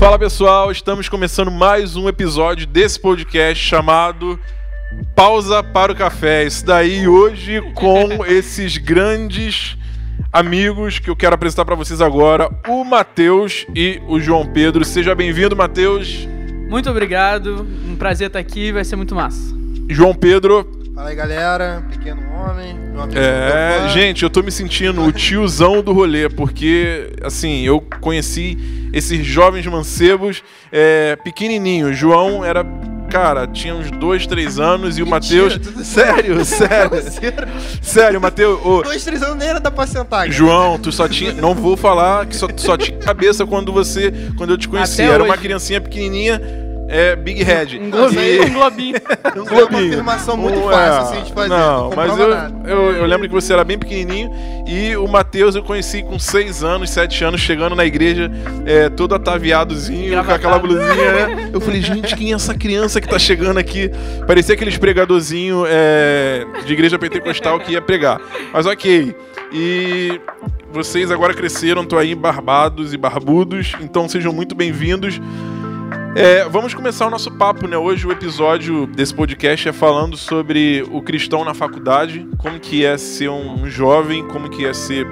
Fala pessoal, estamos começando mais um episódio desse podcast chamado Pausa para o Café. Isso daí hoje com esses grandes amigos que eu quero apresentar para vocês agora, o Matheus e o João Pedro. Seja bem-vindo, Matheus. Muito obrigado, um prazer estar aqui, vai ser muito massa. João Pedro, Fala aí, galera. Pequeno homem. É, gente, eu tô me sentindo o tiozão do rolê, porque, assim, eu conheci esses jovens mancebos é, pequenininhos. João era, cara, tinha uns dois, três anos e o Matheus. Sério, sério. Grosseiro. sério, Matheus. ô, Dois, três anos nem era da pra sentar. cara. João, tu só tinha. Não vou falar que só, só tinha cabeça quando você. Quando eu te conheci. Até Era uma hoje. criancinha pequenininha, é, Big Head. Um globinho, E- um globinho. Não foi uma afirmação muito Um, fácil é, assim de fazer. Não, não mas eu, eu, eu lembro que você era bem pequenininho e o Matheus eu conheci com 6 anos, 7 anos, chegando na igreja, é, todo ataviadozinho, com aquela blusinha, né? Eu falei, gente, quem é essa criança que tá chegando aqui? Parecia aqueles pregadorzinho é, de igreja pentecostal que ia pregar. Mas ok. E vocês agora cresceram, tô aí barbados e barbudos, então sejam muito bem-vindos. É, vamos começar o nosso papo, né? Hoje o episódio desse podcast é falando sobre o cristão na faculdade, como que é ser um jovem, como que é ser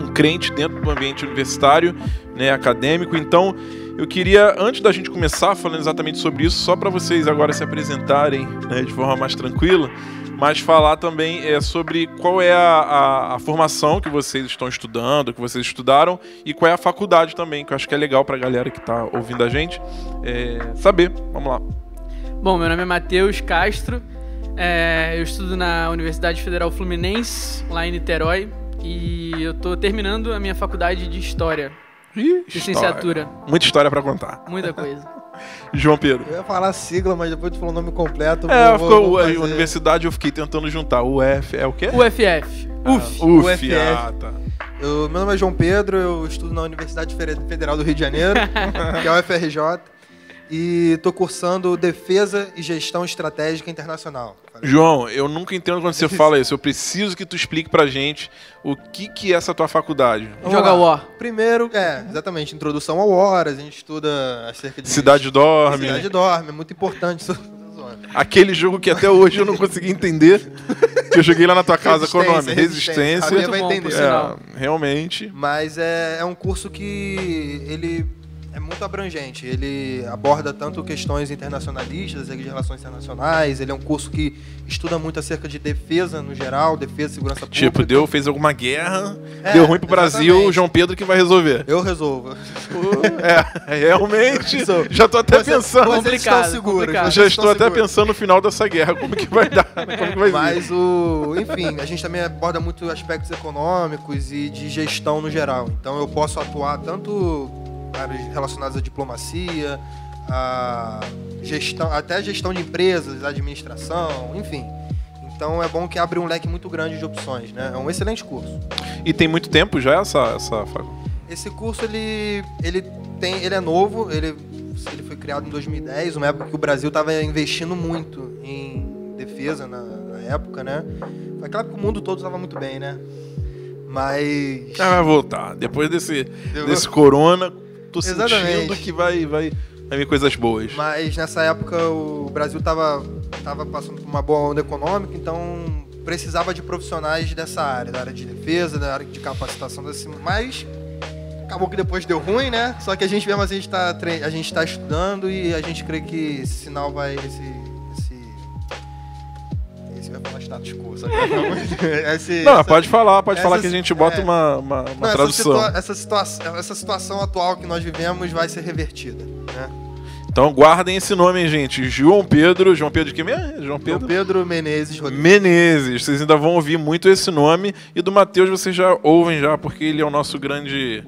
um crente dentro do ambiente universitário, né, acadêmico. Então, eu queria, antes da gente começar falando exatamente sobre isso, só para vocês agora se apresentarem né, de forma mais tranquila, mas falar também é, sobre qual é a, a- a formação que vocês estão estudando, que vocês estudaram, e qual é a faculdade também, que eu acho que é legal para a galera que está ouvindo a gente é, saber. Vamos lá. Bom, meu nome é Matheus Castro, é, eu estudo na Universidade Federal Fluminense, lá em Niterói, e eu tô terminando a minha faculdade de História, Ih, licenciatura, história. Muita história para contar. muita coisa. João Pedro. Eu ia falar a sigla, mas depois tu falou o nome completo. É, vou- ficou vou fazer- universidade, eu fiquei tentando juntar. UF é o quê? UFF, UF. Ah, UF, UFF. ah, tá. Eu- meu nome é João Pedro, eu estudo na Universidade Federal do Rio de Janeiro, que é a UFRJ, e tô cursando Defesa e Gestão Estratégica Internacional. João, eu nunca entendo quando você fala isso. Eu preciso que tu explique pra gente o que, que é essa tua faculdade. Vamos Joga lá. War. Primeiro, é, exatamente, introdução ao Horas, a gente estuda acerca de... Cidade dorme. Cidade dorme, é muito importante isso. Aquele jogo que até hoje eu não consegui entender. Que eu joguei lá na tua casa com o nome Resistência, Resistência. Bom. É, realmente. Mas é, é um curso que ele é muito abrangente. Ele aborda tanto questões internacionalistas, de relações internacionais. Ele é um curso que estuda muito acerca de defesa no geral, defesa e segurança pública. Tipo, deu, fez alguma guerra, É, deu ruim pro Brasil, exatamente. o João Pedro que vai resolver. Eu resolvo. É, realmente. Já tô até Você- pensando. Vocês Complicado, estão seguros. complicado. Já estou até seguros. pensando no final dessa guerra, como que vai dar, como que vai. Mas o. Enfim, a gente também aborda muito aspectos econômicos e de gestão no geral. Então eu posso atuar tanto áreas relacionadas à diplomacia, a gestão, até a gestão de empresas, administração, enfim. Então é bom que abre um leque muito grande de opções, né? É um excelente curso. E tem muito tempo já essa, essa Esse curso ele, ele tem, ele é novo, ele, ele foi criado em 2010, uma época que o Brasil estava investindo muito em defesa na, na época, né? Foi aquela época que o mundo todo estava muito bem, né? Mas Ah, vai voltar. Depois desse, desse corona, tô sentindo Exatamente. que vai, vai, vai vir coisas boas. mas nessa época o Brasil estava tava passando por uma boa onda econômica, então precisava de profissionais dessa área, da área de defesa, da área de capacitação desse, mas acabou que depois deu ruim, né? Só que a gente mesmo assim, a gente tá tre- a gente tá estudando e a gente crê que esse sinal vai esse esse vai falar status quo, sabe? Esse- Não, essa- pode falar, pode essa- falar que a gente bota é. uma, uma, uma Não, essa, tradução. situa- essa, situação, essa situação atual que nós vivemos vai ser revertida, né? Então guardem esse nome, hein, gente. João Pedro. João Pedro de quem mesmo? João João Pedro? Pedro Menezes Rodrigues. Menezes. Vocês ainda vão ouvir muito esse nome. E do Matheus vocês já ouvem já, porque ele é o nosso grande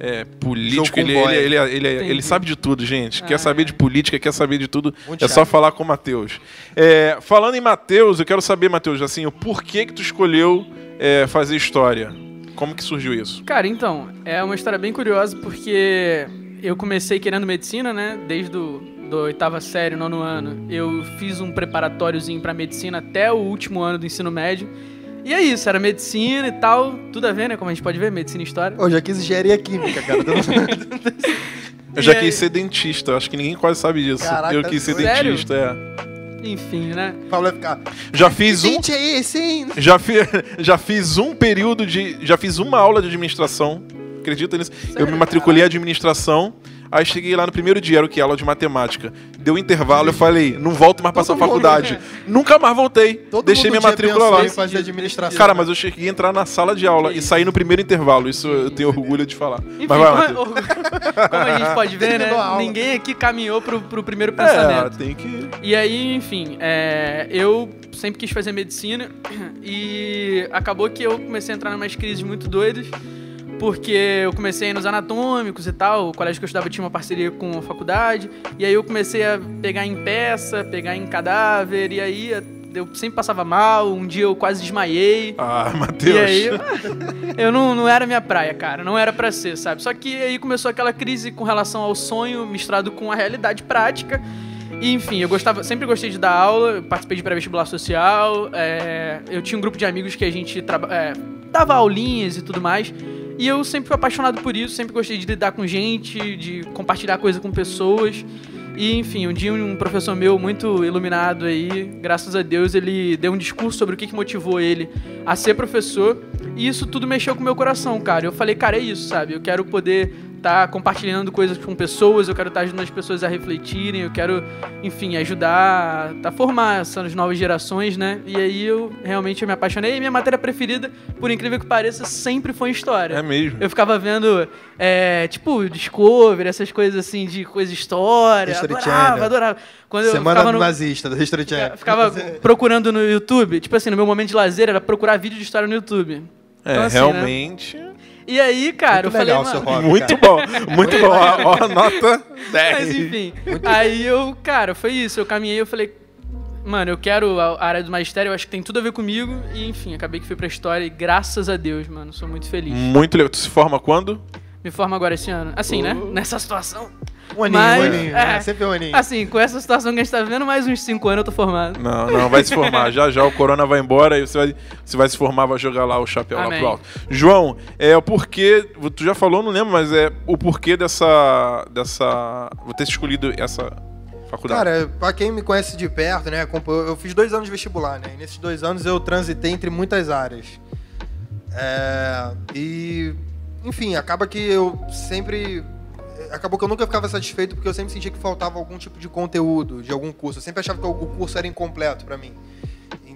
é, político. Ele, boy. ele, ele, ele, ele Entendi. sabe de tudo, gente. Ah, quer saber é. de política, quer saber de tudo. Muito é só falar com o Matheus. É, falando em Matheus, eu quero saber, Matheus, assim, o porquê que tu escolheu é, fazer história? Como que surgiu isso? Cara, então, é uma história bem curiosa porque eu comecei querendo medicina, né? Desde do, do oitava série, nono ano. Eu fiz um preparatóriozinho pra medicina até o último ano do ensino médio. E é isso, era medicina e tal, tudo a ver, né? Como a gente pode ver, medicina e história. Eu já quis engenharia química, cara. Eu já E aí- quis ser dentista, acho que ninguém quase sabe disso. Caraca, eu quis ser sério? dentista, é. Enfim, né? O Pablo vai ficar. Já fiz um. Gente, é esse, hein? Já, fi, já fiz um período de. Já fiz uma aula de administração. Acredita nisso? eu me matriculei em administração. Aí cheguei lá no primeiro dia, era o que? Aula de matemática. Deu um intervalo, eu falei, não volto mais pra essa Todo mundo, faculdade. né? Nunca mais voltei. Todo Deixei mundo minha matrícula lá. em fazer administração. Cara, mas eu cheguei a entrar na sala de aula e sair no primeiro intervalo. Isso eu tenho orgulho de falar. Enfim, mas vai, como, Matheus. como a gente pode ver, né? Terminou a aula. Ninguém aqui caminhou pro, pro primeiro É, pensamento. tem que. E aí, enfim, é, eu sempre quis fazer medicina e acabou que eu comecei a entrar em umas crises muito doidas, porque eu comecei nos anatômicos e tal, o colégio que eu estudava tinha uma parceria com a faculdade, e aí eu comecei a pegar em peça, pegar em cadáver, e aí eu sempre passava mal, um dia eu quase desmaiei. Ah, Matheus. E aí, eu, não, não era minha praia, cara. Não era pra ser, sabe? Só que aí começou aquela crise com relação ao sonho misturado com a realidade prática. E, enfim, eu gostava, sempre gostei de dar aula, participei de pré-vestibular social. é, eu tinha um grupo de amigos que a gente traba- é, dava aulinhas e tudo mais. E eu sempre fui apaixonado por isso, sempre gostei de lidar com gente, de compartilhar coisa com pessoas. E, enfim, um dia um professor meu muito iluminado aí, graças a Deus, ele deu um discurso sobre o que, motivou ele a ser professor. E isso tudo mexeu com o meu coração, cara. Eu falei, cara, é isso, sabe? Eu quero poder estar compartilhando coisas com pessoas, eu quero estar ajudando as pessoas a refletirem, eu quero, enfim, ajudar a formar essas novas gerações, né? E aí eu realmente me apaixonei. E minha matéria preferida, por incrível que pareça, sempre foi história. É mesmo. Eu ficava vendo, é, tipo, Discovery, essas coisas assim de coisa história. History Adorava, Channel. adorava. Quando eu Semana ficava do no, nazista, do History Channel. ficava procurando no YouTube, tipo assim, no meu momento de lazer era procurar vídeo de história no YouTube. É, Então, assim, né? realmente. E aí, cara, Muito eu falei, legal mano, seu hobby, Muito cara. bom, muito bom. Ó, ó, nota 10. Mas enfim. Aí eu, cara, foi isso. Eu caminhei eu falei, mano, eu quero a área do magistério, eu acho que tem tudo a ver comigo. E enfim, acabei que fui pra história e graças a Deus, mano, sou muito feliz. Muito legal. Tu se forma quando? Me formo agora esse ano. Assim, né? Oh. Nessa situação. Um aninho, Mas, um aninho. é. né? Sempre um aninho. Assim, com essa situação que a gente tá vivendo, mais uns 5 anos eu tô formado. Não, não, vai se formar. Já já o corona vai embora e você vai, você vai se formar, vai jogar lá o chapéu lá Amém. pro alto. João, é o porquê. Tu já falou, não lembro, mas é o porquê dessa. dessa. Vou ter escolhido essa faculdade. Cara, pra quem me conhece de perto, né? Eu fiz dois anos de vestibular, né? E nesses dois anos eu transitei entre muitas áreas. É, e, enfim, acaba que eu sempre. Acabou que eu nunca ficava satisfeito porque eu sempre sentia que faltava algum tipo de conteúdo de algum curso. Eu sempre achava que o curso era incompleto pra mim.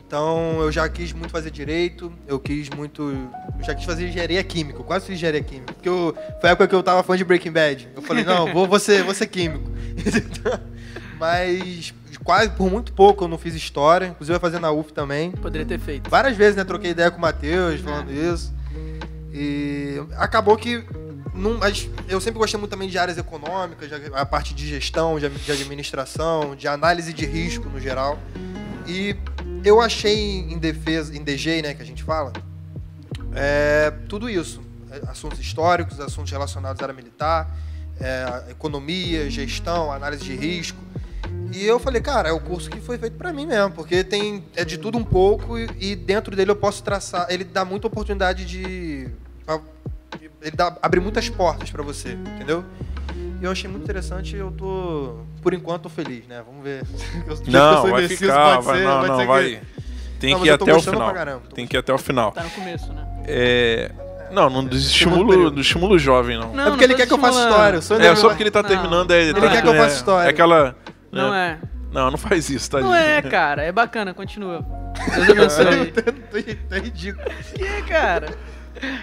Então eu já quis muito fazer direito, eu quis muito. Eu já quis fazer engenharia química, eu quase fiz engenharia química. Porque eu, foi a época que eu tava fã de Breaking Bad. Eu falei, não, vou, vou, ser, vou ser químico. Mas quase por muito pouco eu não fiz história, inclusive eu ia fazer na UF também. Poderia ter feito. Várias vezes, né, troquei ideia com o Matheus falando isso. E acabou que. Não, mas eu sempre gostei muito também de áreas econômicas, a parte de gestão, de, de administração, de análise de risco no geral. E eu achei em defesa, em DG, né, que a gente fala, é, tudo isso. É, Assuntos históricos, assuntos relacionados à área militar, é, economia, gestão, análise de risco. E eu falei, cara, é o curso que foi feito pra mim mesmo, porque tem é de tudo um pouco e, e dentro dele eu posso traçar. Ele dá muita oportunidade de. Ele dá, abre muitas portas pra você, entendeu? E eu achei muito interessante eu tô, por enquanto, tô feliz, né? Vamos ver. Não, vai indeciso, ficar, pode vai, ser- não, pode não, ser vai. que- Tem Não, que ir até o final. caramba, Tem que ir até o final. Tá no começo, né? É. Não, não do Segundo estímulo, período. do estímulo jovem, não. Não, é porque ele quer que eu faça história. Eu sou É, só porque ele tá Não. terminando aí. Ele tá- quer que eu é- faça história. É aquela. Não né? é. Não, não faz isso, tá? Não é, cara. É bacana, continua. Deus abençoe. é ridículo. que, é, cara?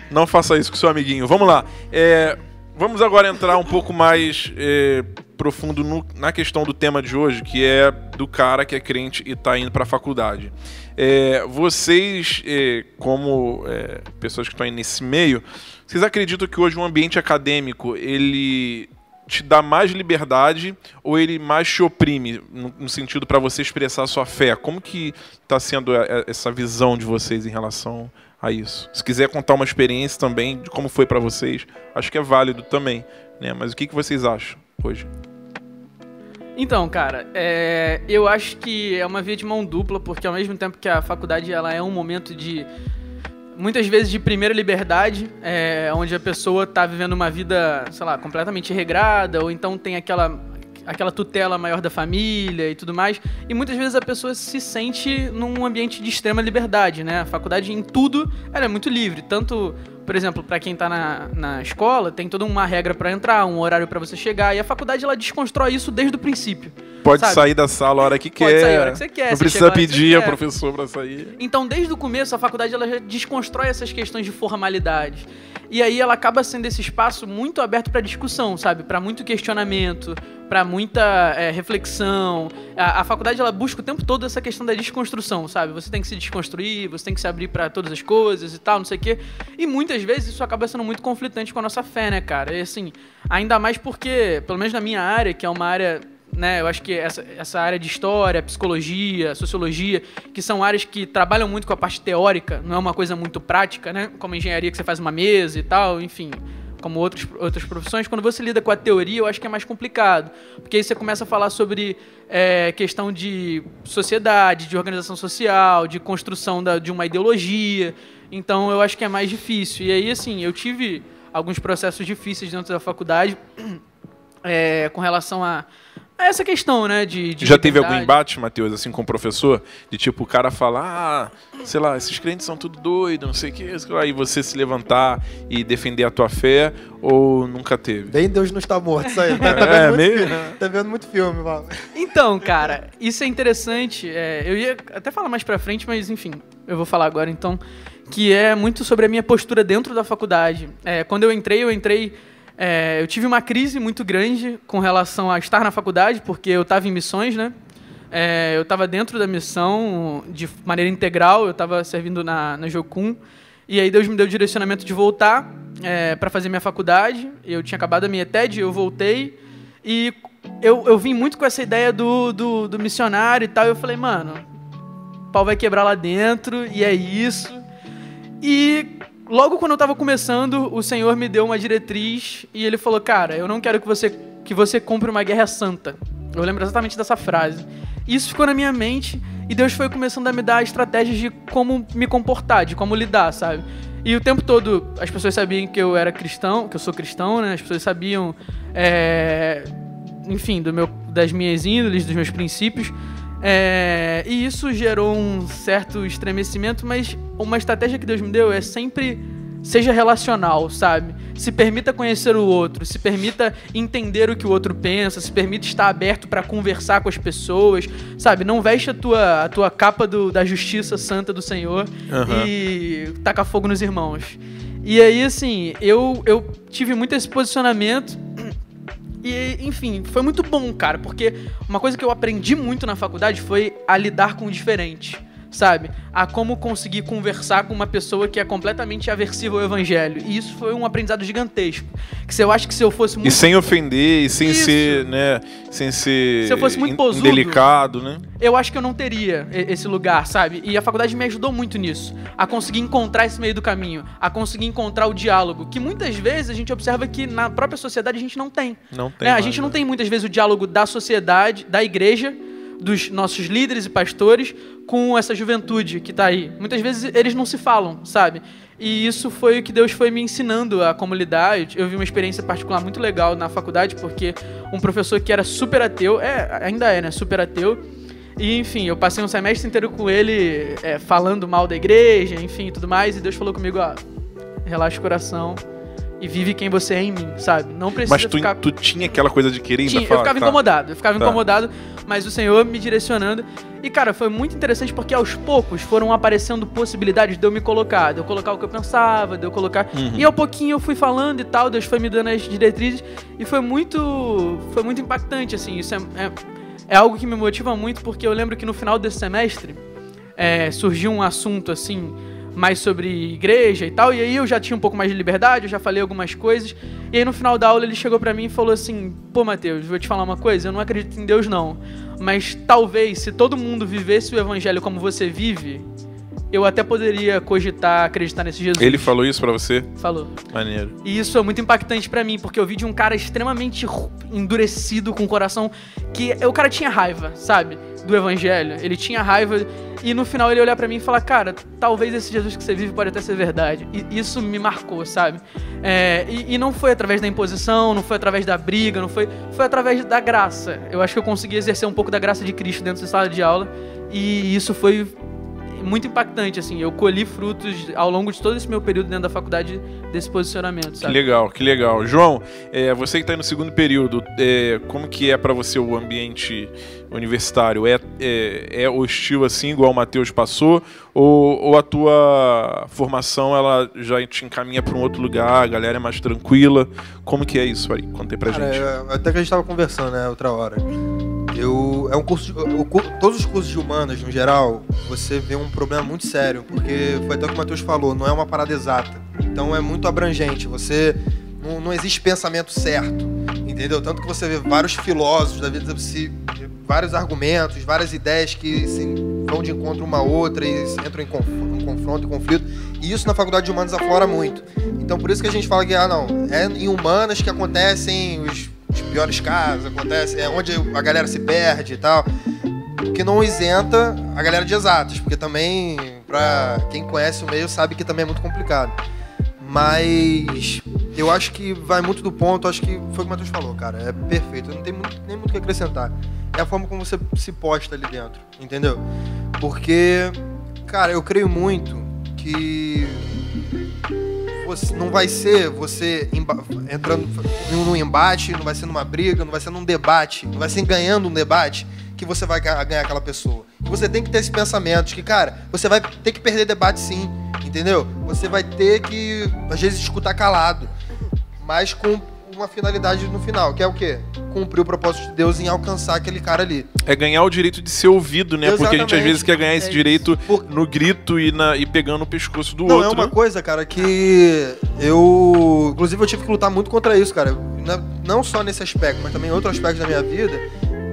Não faça isso com seu amiguinho. Vamos lá. É, vamos agora entrar um pouco mais é, profundo no- na questão do tema de hoje, que é do cara que é crente e tá indo pra faculdade. É, vocês, é, como é, pessoas que estão aí nesse meio, vocês acreditam que hoje o ambiente acadêmico ele te dá mais liberdade ou ele mais te oprime no, no sentido para você expressar a sua fé? Como que está sendo a- a- essa visão de vocês em relação a isso? Se quiser contar uma experiência também de como foi para vocês, acho que é válido também, né? Mas o que, que vocês acham hoje? Então, cara, é, eu acho que é uma via de mão dupla, porque ao mesmo tempo que a faculdade ela é um momento de muitas vezes de primeira liberdade, é, onde a pessoa tá vivendo uma vida, sei lá, completamente regrada, ou então tem aquela aquela tutela maior da família e tudo mais. E muitas vezes a pessoa se sente num ambiente de extrema liberdade, né? A faculdade em tudo ela é muito livre, tanto por exemplo, para quem tá na, na escola, tem toda uma regra para entrar, um horário para você chegar, e a faculdade ela desconstrói isso desde o princípio. Pode sabe? sair da sala a hora que Pode quer. sair a hora que você quer, Não você precisa pedir a professor pra sair. Então, desde o começo, a faculdade ela já desconstrói essas questões de formalidade. E aí ela acaba sendo esse espaço muito aberto para discussão, sabe? Para muito questionamento, para muita é, reflexão. A, a faculdade ela busca o tempo todo essa questão da desconstrução, sabe? Você tem que se desconstruir, você tem que se abrir para todas as coisas e tal, não sei o quê. E muitas vezes isso acaba sendo muito conflitante com a nossa fé, né, cara? E assim, ainda mais porque, pelo menos na minha área, que é uma área né, eu acho que essa, essa área de história, psicologia, sociologia, que são áreas que trabalham muito com a parte teórica, não é uma coisa muito prática, né? Como engenharia que você faz uma mesa e tal, enfim, como outros, outras profissões. Quando você lida com a teoria, eu acho que é mais complicado, porque aí você começa a falar sobre é, questão de sociedade, de organização social, de construção da, de uma ideologia. Então, eu acho que é mais difícil. E aí, assim, eu tive alguns processos difíceis dentro da faculdade é, com relação a, a essa questão, né? De, de Já teve algum embate, Matheus, assim, com o professor? De tipo, o cara falar, ah, sei lá, esses crentes são tudo doido, não sei o que, aí você se levantar e defender a tua fé, ou nunca teve? Bem Deus não está morto, isso aí. Tá, tá É, vendo, muito, meio- filme, tá vendo muito filme, mano. Então, cara, isso é interessante. é, eu ia até falar mais pra frente, mas enfim, eu vou falar agora então. Que é muito sobre a minha postura dentro da faculdade. É, quando eu entrei, eu entrei. é, eu tive uma crise muito grande com relação a estar na faculdade, porque eu estava em missões, né? É, eu estava dentro da missão de maneira integral, eu estava servindo na, na Jocum. E aí Deus me deu o direcionamento de voltar para fazer minha faculdade. Eu tinha acabado a minha TED, eu voltei. E eu, eu vim muito com essa ideia do, do, do missionário e tal. E eu falei, mano, o pau vai quebrar lá dentro, e é isso. E logo quando eu tava começando, o Senhor me deu uma diretriz e ele falou: Cara, eu não quero que você, que você compre uma guerra santa. Eu lembro exatamente dessa frase. Isso ficou na minha mente e Deus foi começando a me dar estratégias de como me comportar, de como lidar, sabe? E o tempo todo as pessoas sabiam que eu era cristão, que eu sou cristão, né? As pessoas sabiam, é, enfim, do meu, das minhas índoles, dos meus princípios. É, e isso gerou um certo estremecimento, mas uma estratégia que Deus me deu é sempre seja relacional, sabe? Se permita conhecer o outro, se permita entender o que o outro pensa, se permita estar aberto para conversar com as pessoas, sabe? Não veste a tua, a tua capa do- da justiça santa do Senhor Aham. e taca fogo nos irmãos. E aí, assim, eu, eu tive muito esse posicionamento. E, enfim, foi muito bom, cara, porque uma coisa que eu aprendi muito na faculdade foi a lidar com o diferente, sabe? A como conseguir conversar com uma pessoa que é completamente aversiva ao evangelho. E isso foi um aprendizado gigantesco. Que se eu acho que se eu fosse muito E sem ofender, e sem Isso. ser, né, sem ser Se eu fosse muito posudo. indelicado, né? eu acho que eu não teria esse lugar, sabe? E a faculdade me ajudou muito nisso. A conseguir encontrar esse meio do caminho. A conseguir encontrar o diálogo. Que muitas vezes a gente observa que na própria sociedade a gente não tem. Não tem. né? A gente não né? tem muitas vezes o diálogo da sociedade, da igreja, dos nossos líderes e pastores com essa juventude que tá aí. Muitas vezes eles não se falam, sabe? E isso foi o que Deus foi me ensinando a como lidar. Eu- vi uma experiência particular muito legal na faculdade, porque um professor que era super ateu, é, ainda é, né? Super ateu. E, enfim, eu passei um semestre inteiro com ele é, falando mal da igreja, enfim, tudo mais. E Deus falou comigo, ó, relaxa o coração e vive quem você é em mim, sabe? Não precisa Mas tu, ficar... tu tinha aquela coisa de querer ainda Tinha, eu falar, ficava tá. incomodado, eu ficava Tá. incomodado, mas o Senhor me direcionando. E, cara, foi muito interessante porque aos poucos foram aparecendo possibilidades de eu me colocar, de eu colocar o que eu pensava, de eu colocar. Uhum. E ao pouquinho eu fui falando e tal, Deus foi me dando as diretrizes e foi muito. Foi muito impactante, assim. Isso é, é, é algo que me motiva muito porque eu lembro que no final desse semestre é, surgiu um assunto assim. Mais sobre igreja e tal, e aí eu já tinha um pouco mais de liberdade, eu já falei algumas coisas. E aí no final da aula ele chegou pra mim e falou assim: Pô, Mateus, vou te falar uma coisa, eu não acredito em Deus não. Mas talvez se todo mundo vivesse o evangelho como você vive, eu até poderia cogitar acreditar nesse Jesus. Ele falou isso pra você? falou. Maneiro. E isso é muito impactante pra mim, porque eu vi de um cara extremamente endurecido, com o coração que o cara tinha raiva, sabe? Do evangelho. Ele tinha raiva e no final ele olhar para mim e falar, cara, talvez esse Jesus que você vive pode até ser verdade. E isso me marcou, sabe? É, e, e, não foi através da imposição, não foi através da briga, não foi, foi através da graça. Eu acho que eu consegui exercer um pouco da graça de Cristo dentro da sala de aula e isso foi muito impactante, assim. Eu colhi frutos ao longo de todo esse meu período dentro da faculdade desse posicionamento, sabe? Que legal, que legal. João, é, você que está no segundo período, é, como que é para você o ambiente universitário? É, é, é, hostil assim, igual o Matheus passou? Ou, ou a tua formação ela já te encaminha para um outro lugar, a galera é mais tranquila? Como que é isso aí? Conta aí pra Cara, gente. É, até que a gente estava conversando, né, outra hora. Eu, é um curso o, todos os cursos de humanas, no geral, você vê um problema muito sério, porque foi até o que o Matheus falou, não é uma parada exata. Então é muito abrangente. Você não, não existe pensamento certo, entendeu? Tanto que você vê vários filósofos da vida, se, vários argumentos, várias ideias que se, vão de encontro uma a outra e entram em, em confronto e conflito. E isso na faculdade de humanas aflora muito. Então por isso que a gente fala que ah não, é em humanas que acontecem os os piores casos acontecem, é onde a galera se perde e tal. Que não isenta a galera de exatas, porque também, pra quem conhece o meio, sabe que também é muito complicado. Mas eu acho que vai muito do ponto, acho que foi o que o Matheus falou, cara. É perfeito, não tem muito, nem muito o que acrescentar. É a forma como você se posta ali dentro, entendeu? Porque, cara, eu creio muito que você, não vai ser você entrando num embate, não vai ser numa briga, não vai ser num debate, não vai ser ganhando um debate que você vai ganhar aquela pessoa. Você tem que ter esse pensamento de que, cara, você vai ter que perder debate sim, entendeu? Você vai ter que, às vezes, escutar calado, mas com uma finalidade no final, que é o quê? Cumprir o propósito de Deus em alcançar aquele cara ali. É ganhar o direito de ser ouvido, né? Exatamente. Porque a gente às vezes quer ganhar esse é direito Por... no grito e, na, e pegando o pescoço do Não, outro. É uma né? coisa, cara, que eu. Inclusive, eu tive que lutar muito contra isso, cara. Não só nesse aspecto, mas também em outros aspectos da minha vida.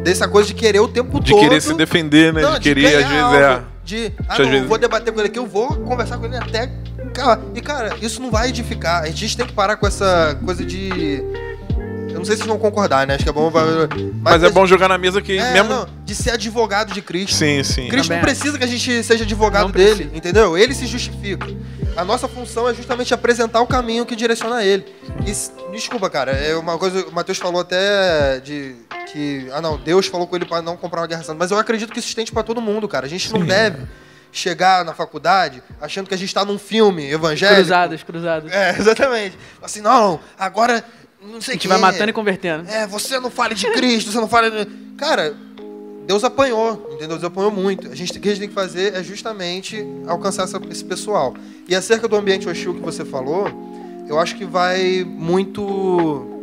Dessa coisa de querer o tempo de todo. De querer se defender, né? Não, de querer, às vezes, algo. é. De, ah, não, vezes... vou debater com ele aqui, eu vou conversar com ele até. E, cara, isso não vai edificar. A gente tem que parar com essa coisa de eu não sei se vocês vão concordar, né? Acho que é bom. Mas, mas é bom jogar na mesa que é, mesmo. Não, de ser advogado de Cristo. Sim, sim. Cristo Também não precisa que a gente seja advogado não dele, precisa. entendeu? Ele se justifica. A nossa função é justamente apresentar o caminho que direciona ele. E, desculpa, cara, é uma coisa. O Matheus falou até de que. Ah, não, Deus falou com ele para não comprar uma guerra santa. Mas eu acredito que isso estende para todo mundo, cara. A gente não deve chegar na faculdade achando que a gente está num filme evangélico. Cruzadas, cruzadas. É, exatamente. Assim, não, agora não sei A gente vai matando e convertendo. É, você não fale de Cristo, você não fale. De... Cara, Deus apanhou, entendeu? Deus apanhou muito. A gente, o que a gente tem que fazer é justamente alcançar essa, esse pessoal. E acerca do ambiente hostil que você falou, eu acho que vai muito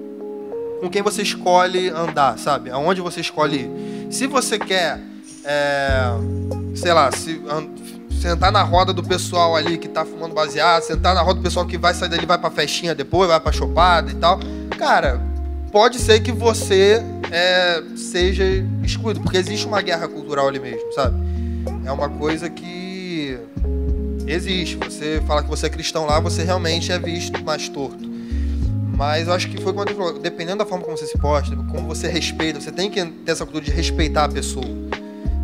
com quem você escolhe andar, sabe? Aonde você escolhe ir. Se você quer, é, sei lá, se, sentar na roda do pessoal ali que tá fumando baseado, sentar na roda do pessoal que vai sair dali, vai pra festinha depois, vai pra chopada e tal cara, pode ser que você é, seja excluído, porque existe uma guerra cultural ali mesmo, sabe? É uma coisa que existe. Você fala que você é cristão lá, você realmente é visto mais torto. Mas eu acho que foi quando ele falou, dependendo da forma como você se posta, como você respeita, você tem que ter essa cultura de respeitar a pessoa.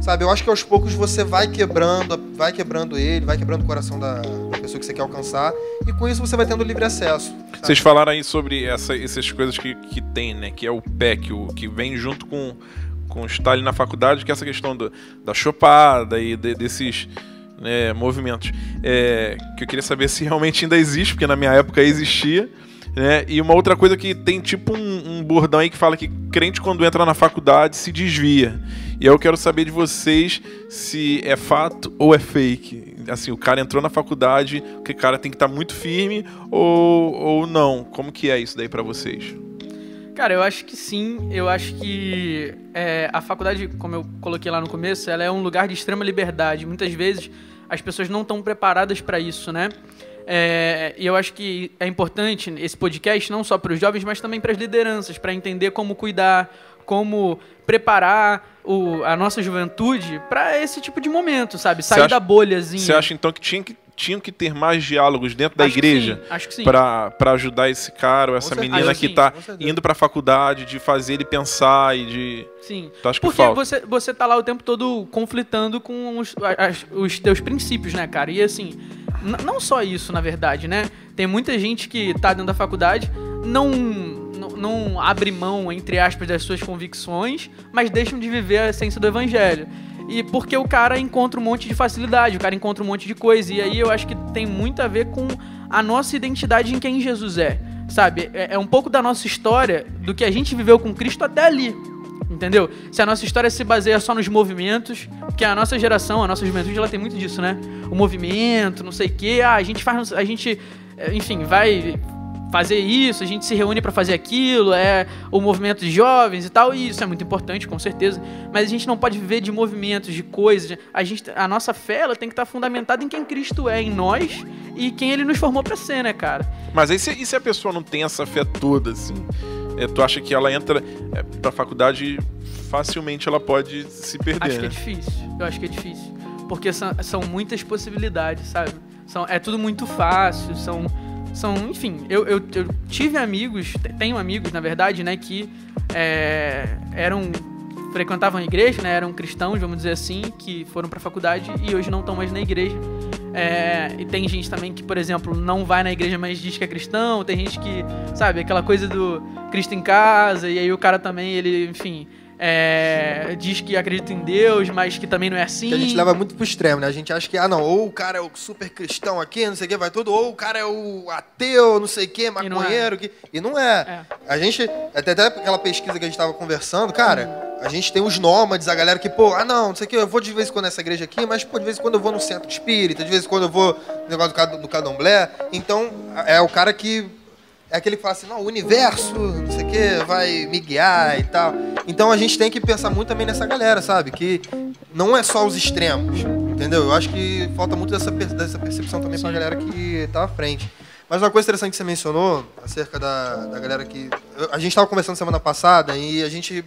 Sabe, eu acho que aos poucos você vai quebrando, vai quebrando ele, vai quebrando o coração da, pessoa que você quer alcançar, e com isso você vai tendo livre acesso. Sabe? Vocês falaram aí sobre essa, essas coisas que, que tem, né? Que é o PEC, o, que vem junto com, com o Stalin na faculdade, que é essa questão do, da chopada e de, desses né, movimentos. É, que eu queria saber se realmente ainda existe, porque na minha época existia. Né? E uma outra coisa que tem tipo um, um, bordão aí que fala que crente quando entra na faculdade se desvia. E eu quero saber de vocês se é fato ou é fake. Assim, o cara entrou na faculdade, o que cara tem que estar tá muito firme ou, ou não? Como que é isso daí para vocês? Cara, eu acho que sim. Eu acho que é, a faculdade, como eu coloquei lá no começo, ela é um lugar de extrema liberdade. Muitas vezes as pessoas não estão preparadas para isso, né? É, e eu acho que é importante esse podcast não só para os jovens, mas também para as lideranças, para entender como cuidar, como preparar o, a nossa juventude para esse tipo de momento, sabe? Sair acha, da bolhazinha. Você acha então que tinha que tinham que ter mais diálogos dentro da Acho que igreja Acho que para ajudar esse cara ou essa certeza. menina Acho que tá certeza. indo pra faculdade, de fazer ele pensar e de. Sim. Acha que Porque falta? você, você tá lá o tempo todo conflitando com os, as- os teus princípios, né, cara? E assim, não só isso, na verdade, né? Tem muita gente que tá dentro da faculdade, não, não, não abre mão, entre aspas, das suas convicções, mas deixam de viver a essência do evangelho. E porque o cara encontra um monte de facilidade, o cara encontra um monte de coisa. E aí eu acho que tem muito a ver com a nossa identidade em quem Jesus é. Sabe? É, é um pouco da nossa história, do que a gente viveu com Cristo até ali. Entendeu? Se a nossa história se baseia só nos movimentos, porque a nossa geração, a nossa juventude, ela tem muito disso, né? O movimento, não sei o quê, ah, a gente faz, a gente, enfim, vai fazer isso, a gente se reúne pra fazer aquilo, é o movimento de jovens e tal, e isso é muito importante, com certeza, mas a gente não pode viver de movimentos, de coisas, a gente, a nossa fé, ela tem que estar fundamentada em quem Cristo é em nós e quem ele nos formou pra ser, né, cara? Mas aí se, e se a pessoa não tem essa fé toda, assim? É, tu acha que ela entra é, pra faculdade facilmente ela pode se perder, Acho que é né? difícil. Eu acho que é difícil. Porque são, são muitas possibilidades, sabe? São, é tudo muito fácil, são. São, enfim, eu, eu, eu tive amigos, te- tenho amigos, na verdade, né, que é, eram. frequentavam a igreja, né? Eram cristãos, vamos dizer assim, que foram pra faculdade e hoje não estão mais na igreja. É, e tem gente também que, por exemplo, não vai na igreja, mas diz que é cristão. Tem gente que, sabe, aquela coisa do Cristo em casa, e aí o cara também, ele, enfim, é, diz que acredita em Deus, mas que também não é assim. Que a gente leva muito pro extremo, né? A gente acha que, ah, não, ou o cara é o super cristão aqui, não sei o que, vai tudo, ou o cara é o ateu, não sei o que, não é. maconheiro, que... e não é. É. A gente, até, até aquela pesquisa que a gente tava conversando, cara, a gente tem os nômades, a galera que, pô, ah, não, não sei o que, eu vou de vez em quando nessa igreja aqui, mas, pô, de vez em quando eu vou no centro espírita, de vez em quando eu vou no negócio do candomblé. Então, é o cara que é aquele que fala assim, não, o universo, não sei o que, vai me guiar e tal. Então a gente tem que pensar muito também nessa galera, sabe? Que não é só os extremos, entendeu? Eu acho que falta muito dessa, dessa percepção também pra galera que tá à frente. Mas uma coisa interessante que você mencionou, acerca da, da galera que... eu- A gente tava conversando semana passada e a gente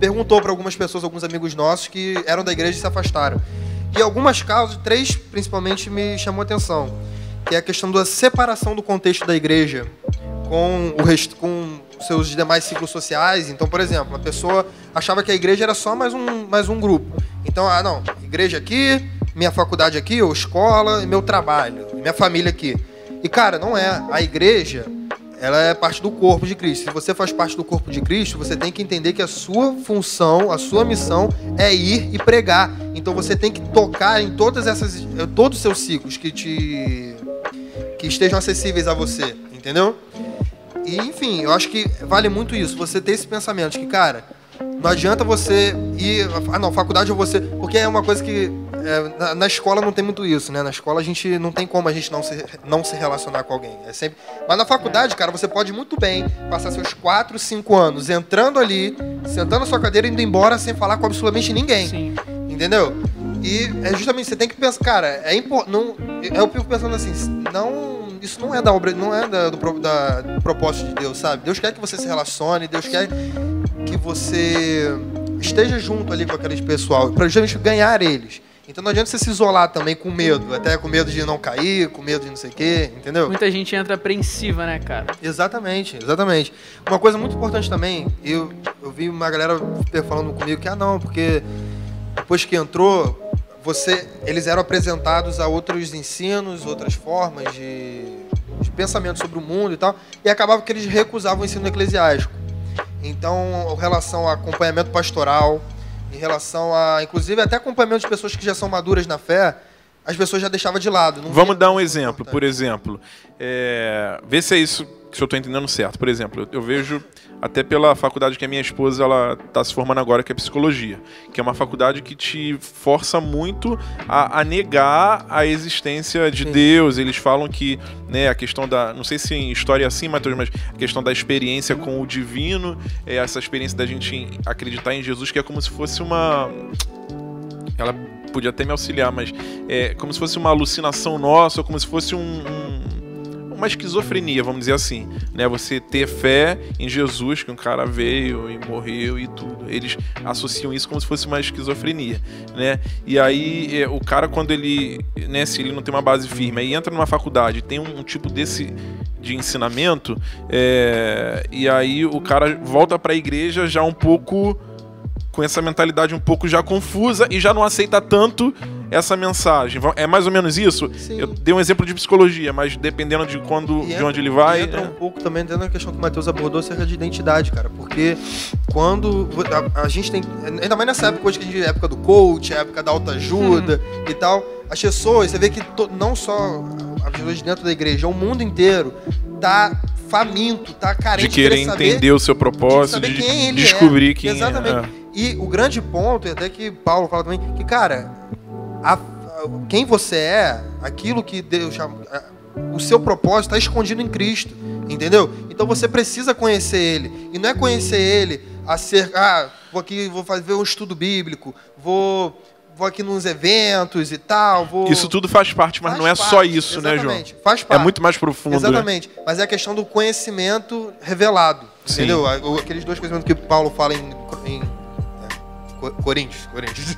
perguntou para algumas pessoas, alguns amigos nossos que eram da igreja e se afastaram. E algumas causas, três principalmente, me chamou a atenção. Que é a questão da separação do contexto da igreja com o resto, com seus demais ciclos sociais. Então, por exemplo, a pessoa achava que a igreja era só mais um, mais um grupo. Então, ah, não, igreja aqui, minha faculdade aqui, ou escola, meu trabalho, minha família aqui. E, cara, não é. A igreja, ela é parte do corpo de Cristo. Se você faz parte do corpo de Cristo, você tem que entender que a sua função, a sua missão é ir e pregar. Então você tem que tocar em todas essas, eh, todos os seus ciclos que te que estejam acessíveis a você, entendeu? E enfim, eu acho que vale muito isso. Você ter esse pensamento de que, cara, não adianta você ir. Ah, não, faculdade ou você. Porque é uma coisa que. é, na, na escola não tem muito isso, né? Na escola a gente não tem como a gente não se, não se relacionar com alguém. É sempre. Mas na faculdade, cara, você pode muito bem passar seus 4, 5 anos entrando ali, sentando na sua cadeira e indo embora sem falar com absolutamente ninguém. Sim. Entendeu? E é justamente, você tem que pensar, cara, é importante. Eu fico pensando assim, não. Isso não é da obra, não é da- do, da- do propósito de Deus, sabe? Deus quer que você se relacione, Deus quer que você esteja junto ali com aqueles pessoal, pra justamente ganhar eles. Então não adianta você se isolar também com medo, até com medo de não cair, com medo de não sei o quê, entendeu? Muita gente entra apreensiva, né, cara? Exatamente, exatamente. Uma coisa muito importante também, eu, eu vi uma galera falando comigo que, ah não, porque depois que entrou, você, eles eram apresentados a outros ensinos, outras formas de, de pensamento sobre o mundo e tal, e acabava que eles recusavam o ensino eclesiástico. Então, em relação a acompanhamento pastoral, em relação a, inclusive, até acompanhamento de pessoas que já são maduras na fé, as pessoas já deixavam de lado. Vamos dar um exemplo. Por importante. exemplo, é, vê se é isso que eu estou entendendo certo. Por exemplo, eu- eu vejo até pela faculdade que a minha esposa ela está se formando agora, que é psicologia, que é uma faculdade que te força muito a, a negar a existência de Sim. Deus. Eles falam que né, a questão da, não sei se em história é assim, Matheus, mas a questão da experiência com o divino, é essa experiência da gente acreditar em Jesus, que é como se fosse uma ela podia até me auxiliar, mas é como se fosse uma alucinação nossa, ou como se fosse um, um, uma esquizofrenia, vamos dizer assim, né? Você ter fé em Jesus, que um cara veio e morreu e tudo. Eles associam isso como se fosse uma esquizofrenia, né? E aí é, o cara quando ele, né, se ele não tem uma base firme, aí entra numa faculdade, tem um, um tipo desse de ensinamento, é, e aí o cara volta para a igreja já um pouco com essa mentalidade um pouco já confusa e já não aceita tanto essa mensagem. É mais ou menos isso? Sim. Eu dei um exemplo de psicologia, mas dependendo de quando, E de entra- onde ele vai. Entra é. um pouco também dentro da questão que o Matheus abordou acerca de identidade, cara. Porque quando a, a gente tem. Ainda mais nessa época hoje que a gente é época do coach, é época da autoajuda e tal. As pessoas, você vê que to- não só as pessoas dentro da igreja, o mundo inteiro tá faminto, tá carente de querer saber entender o seu propósito, saber de quem ele descobrir é. quem Exatamente. é. E o grande ponto, e até que Paulo fala também, que, cara, a- a- quem você é, aquilo que Deus chama. O seu propósito está escondido em Cristo, entendeu? Então você precisa conhecer Ele. E não é conhecer Ele a ser. Ah, vou aqui, vou fazer um estudo bíblico, vou, vou aqui nos eventos e tal. Vou... Isso tudo faz parte, mas Faz não é parte, só isso, né, João? exatamente, Faz É parte. muito mais profundo. né? Exatamente. Mas é a questão do conhecimento revelado. Sim. Entendeu? Aqueles dois conhecimentos que Paulo fala em, em é, Co- Coríntios. Coríntios.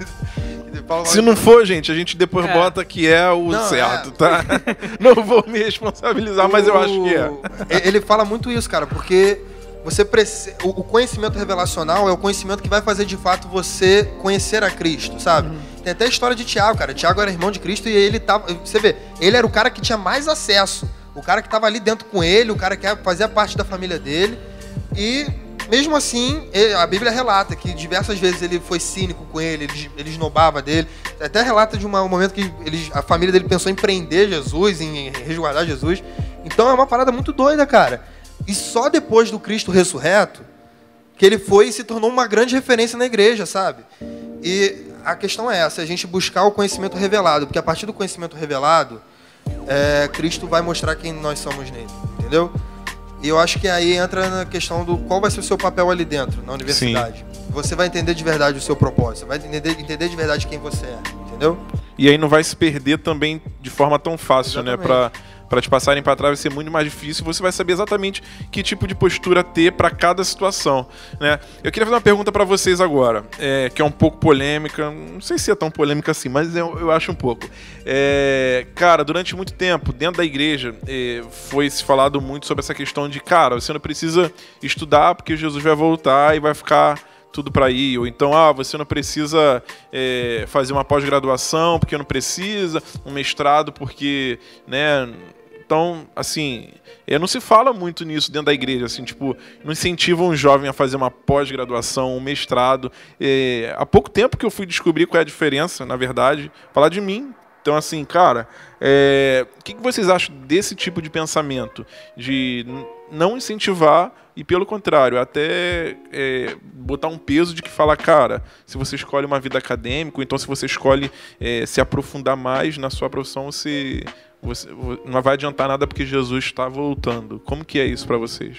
Que Paulo fala Se não for, gente, a gente depois É. bota que é o Não, certo, é. tá? não vou me responsabilizar, mas eu acho que é. O- Ele fala muito isso, cara, porque você preci- o o conhecimento revelacional é o conhecimento que vai fazer de fato você conhecer a Cristo, sabe? Tem até a história de Tiago, cara. Tiago era irmão de Cristo e ele tava. Você vê, ele era o cara que tinha mais acesso. O cara que tava ali dentro com ele, o cara que fazia parte da família dele. E mesmo assim, ele- a Bíblia relata que diversas vezes ele foi cínico com ele, ele, ele esnobava dele. Até relata de uma- um momento que eles- a família dele pensou em prender Jesus, em resguardar Jesus. Então é uma parada muito doida, cara. E só depois do Cristo ressurreto que ele foi e se tornou uma grande referência na igreja, sabe? E a questão é essa, a gente buscar o conhecimento revelado, porque a partir do conhecimento revelado, é, Cristo vai mostrar quem nós somos nele, entendeu? E eu acho que aí entra na questão do qual vai ser o seu papel ali dentro, na universidade. Você vai entender de verdade o seu propósito, vai entender, entender de verdade quem você é, entendeu? E aí não vai se perder também de forma tão fácil, né? Pra, pra te passarem pra trás vai ser muito mais difícil. Você vai saber exatamente que tipo de postura ter pra cada situação, né? Eu queria fazer uma pergunta pra vocês agora, é, que é um pouco polêmica. Não sei se é tão polêmica assim, mas eu, eu acho um pouco. É, cara, durante muito tempo, dentro da igreja, é, foi se falado muito sobre essa questão de, cara, você não precisa estudar porque Jesus vai voltar e vai ficar tudo para ir, ou então, ah, você não precisa é, fazer uma pós-graduação porque não precisa, um mestrado porque, né? Então, assim, é, não se fala muito nisso dentro da igreja, assim, tipo, não incentiva um jovem a fazer uma pós-graduação, um mestrado. É, há pouco tempo que eu fui descobrir qual é a diferença, na verdade, falar de mim. Então, assim, cara, é, o que, que vocês acham desse tipo de pensamento? De não incentivar e, pelo contrário, até é, botar um peso de que fala, cara, se você escolhe uma vida acadêmica, ou então se você escolhe é, se aprofundar mais na sua profissão, você, você não vai adiantar nada porque Jesus está voltando. Como que é isso pra vocês?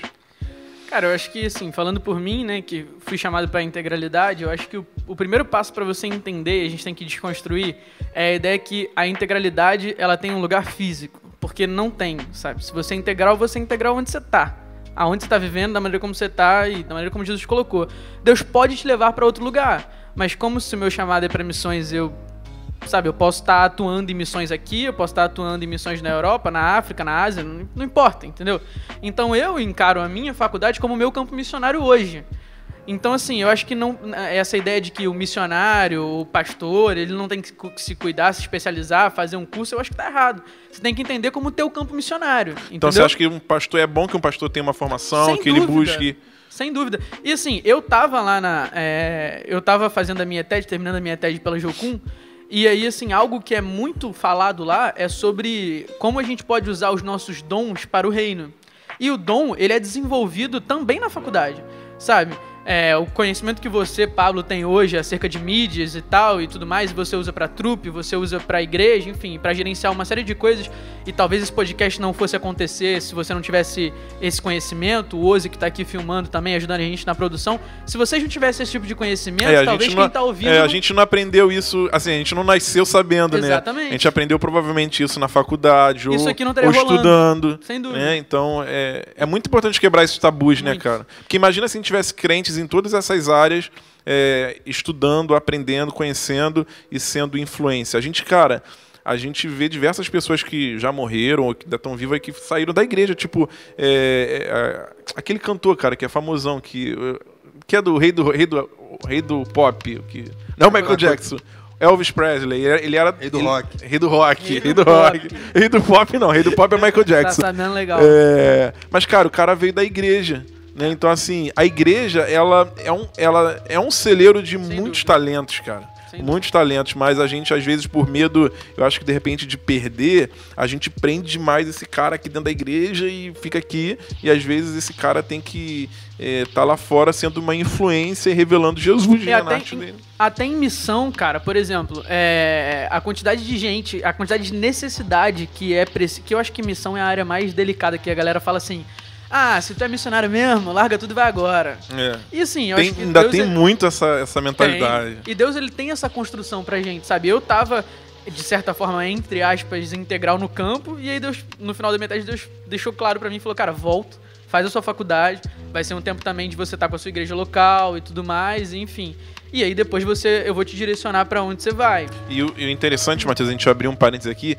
Cara, eu acho que, assim, falando por mim, né, que fui chamado pra integralidade, eu acho que o, o primeiro passo pra você entender, a gente tem que desconstruir, é a ideia que a integralidade, ela tem um lugar físico. Porque não tem, sabe? Se você é integral, você é integral onde você tá. Aonde você tá vivendo, da maneira como você tá e da maneira como Jesus colocou. Deus pode te levar pra outro lugar. Mas como se o meu chamado é pra missões, eu sabe, eu posso estar atuando em missões aqui, eu posso estar atuando em missões na Europa, na África, na Ásia, não, não importa, entendeu? Então eu encaro a minha faculdade como meu campo missionário hoje. Então, assim, eu acho que não essa ideia de que o missionário, o pastor, ele não tem que se cuidar, se especializar, fazer um curso, eu acho que tá errado. Você tem que entender como teu campo missionário. Então entendeu? você acha que um pastor é bom que um pastor tenha uma formação, Sem que ele dúvida. busque. Sem dúvida. E assim, eu tava lá na. é, eu tava fazendo a minha TED, terminando a minha TED pela Jocum. E aí, assim, algo que é muito falado lá é sobre como a gente pode usar os nossos dons para o reino. E o dom, ele é desenvolvido também na faculdade, sabe? É, o conhecimento que você, Pablo, tem hoje acerca de mídias e tal e tudo mais, você usa pra trupe, você usa pra igreja, enfim, pra gerenciar uma série de coisas. E talvez esse podcast não fosse acontecer se você não tivesse esse conhecimento. O Ozzy que tá aqui filmando também, ajudando a gente na produção. Se vocês não tivessem esse tipo de conhecimento, É, talvez gente quem não, tá ouvindo. é, a gente não aprendeu isso, assim, a gente não nasceu sabendo, Exatamente. né? A gente aprendeu provavelmente isso na faculdade ou, Isso aqui não ou rolando. estudando. Sem dúvida. né? Então, é, é muito importante quebrar esses tabus, né, Muito. cara? Porque imagina se a gente tivesse crentes em todas essas áreas, é, estudando, aprendendo, conhecendo e sendo influência. A gente, cara, a gente vê diversas pessoas que já morreram ou que ainda estão vivas e que saíram da igreja. Tipo, é, é, aquele cantor, cara, que é famosão, que, que é do rei do, rei do, rei do pop. Que, não é o Michael Jackson. Elvis Presley, ele era-. Rei do ele- rock. Rei do rock, Rei rei do do rock. Rei do pop não, rei do pop é Michael Tá Jackson. sabendo legal. É, mas, cara, o cara veio da igreja. Né? Então, assim, a igreja, ela é um, ela é um celeiro de muitos dúvida. talentos, cara. Sem muitos talentos, mas a gente, às vezes, por medo, eu acho que de repente de perder, a gente prende demais esse cara aqui dentro da igreja e fica aqui. E às vezes esse cara tem que estar lá fora sendo uma influência e revelando Jesus na até, em, até em missão, cara, por exemplo, é, a quantidade de gente, a quantidade de necessidade que é que eu acho que missão é a área mais delicada, que a galera fala assim, ah, se tu é missionário mesmo, larga tudo e vai agora. É. E assim, eu Tem- acho que ainda Deus tem é- muito essa, essa mentalidade. tem. E Deus ele tem essa construção pra gente, sabe? Eu tava de certa forma entre aspas integral no campo e aí Deus no final da metade Deus deixou claro pra mim e falou: "Cara, volta, faz a sua faculdade, vai ser um tempo também de você estar com a sua igreja local e tudo mais, enfim. E aí depois você eu vou te direcionar pra onde você vai. E o, e o interessante, Matheus, a gente abrir um parênteses aqui,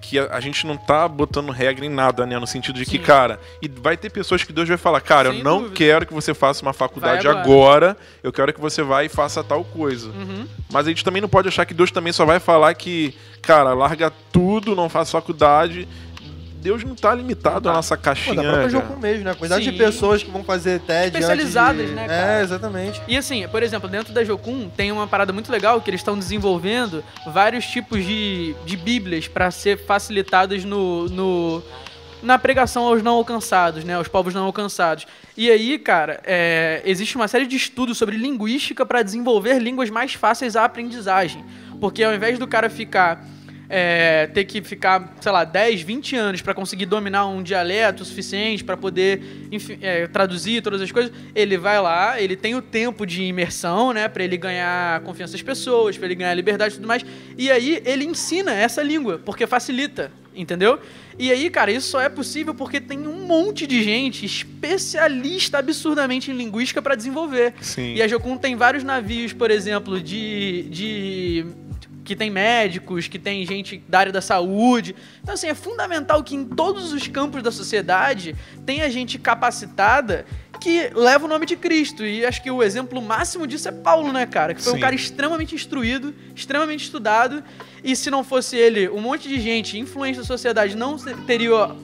que a, a gente não tá botando regra em nada, né? No sentido de que, Sim. cara, e vai ter pessoas que Deus vai falar, cara, Sem eu não dúvida. quero que você faça uma faculdade agora. agora. eu quero que você vá e faça tal coisa. Uhum. Mas a gente também não pode achar que Deus também só vai falar que, cara, larga tudo, não faça faculdade. Deus não tá limitado à tá. nossa Pô, caixinha. da própria cara. Jocum mesmo, né? A quantidade Sim. de pessoas que vão fazer TED Especializadas, de... né, cara? É, exatamente. E assim, por exemplo, dentro da Jocum tem uma parada muito legal que eles estão desenvolvendo vários tipos de, de bíblias para ser facilitadas no, no, na pregação aos não alcançados, né? Aos povos não alcançados. E aí, cara, é, existe uma série de estudos sobre linguística para desenvolver línguas mais fáceis à aprendizagem. Porque ao invés do cara ficar é, ter que ficar, sei lá, 10, 20 anos para conseguir dominar um dialeto suficiente para poder enfim, é, traduzir todas as coisas, ele vai lá, ele tem o tempo de imersão, né, para ele ganhar confiança das pessoas, para ele ganhar liberdade e tudo mais. E aí ele ensina essa língua, porque facilita, entendeu? E aí, cara, isso só é possível porque tem um monte de gente especialista absurdamente em linguística para desenvolver. Sim. E a Jocum tem vários navios, por exemplo, de, de que tem médicos, que tem gente da área da saúde. Então, assim, é fundamental que em todos os campos da sociedade tenha gente capacitada que leva o nome de Cristo. E acho que o exemplo máximo disso é Paulo, né, cara? Que foi Sim. um cara extremamente instruído, extremamente estudado. E se não fosse ele, um monte de gente influente da sociedade não teria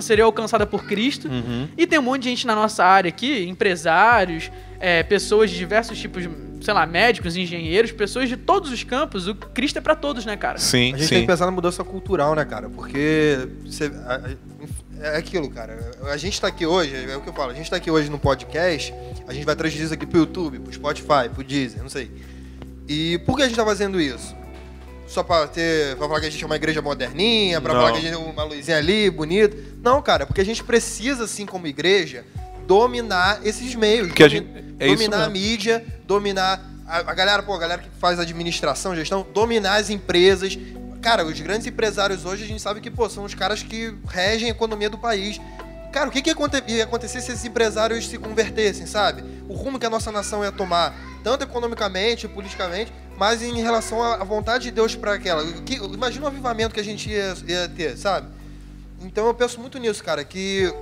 seria alcançada por Cristo. Uhum. E tem um monte de gente na nossa área aqui, empresários, é, pessoas de diversos tipos, de, sei lá, médicos, engenheiros, pessoas de todos os campos. O Cristo é pra todos, né, cara? Sim, A gente sim. tem que pensar na mudança cultural, né, cara? Porque você- a- a- é aquilo, cara. A gente tá aqui hoje, é o que eu falo, a gente tá aqui hoje no podcast, a gente vai transmitir isso aqui pro YouTube, pro Spotify, pro Deezer, não sei. E por que a gente tá fazendo isso? Só pra ter. pra falar que a gente é uma igreja moderninha, pra Não. falar que a gente é uma luzinha ali, bonita. Não, cara, porque a gente precisa, assim, como igreja, dominar esses meios. Que a gente- é isso dominar a mídia, dominar a, a galera, pô, a galera que faz administração, gestão, dominar as empresas. Cara, os grandes empresários hoje a gente sabe que, pô, são os caras que regem a economia do país. Cara, o que, que ia acontecer se esses empresários se convertessem, sabe? O rumo que a nossa nação ia tomar, tanto economicamente, politicamente, mas em relação à vontade de Deus para aquela. Que- imagina o avivamento que a gente ia, ia ter, sabe? Então eu penso muito nisso, cara, que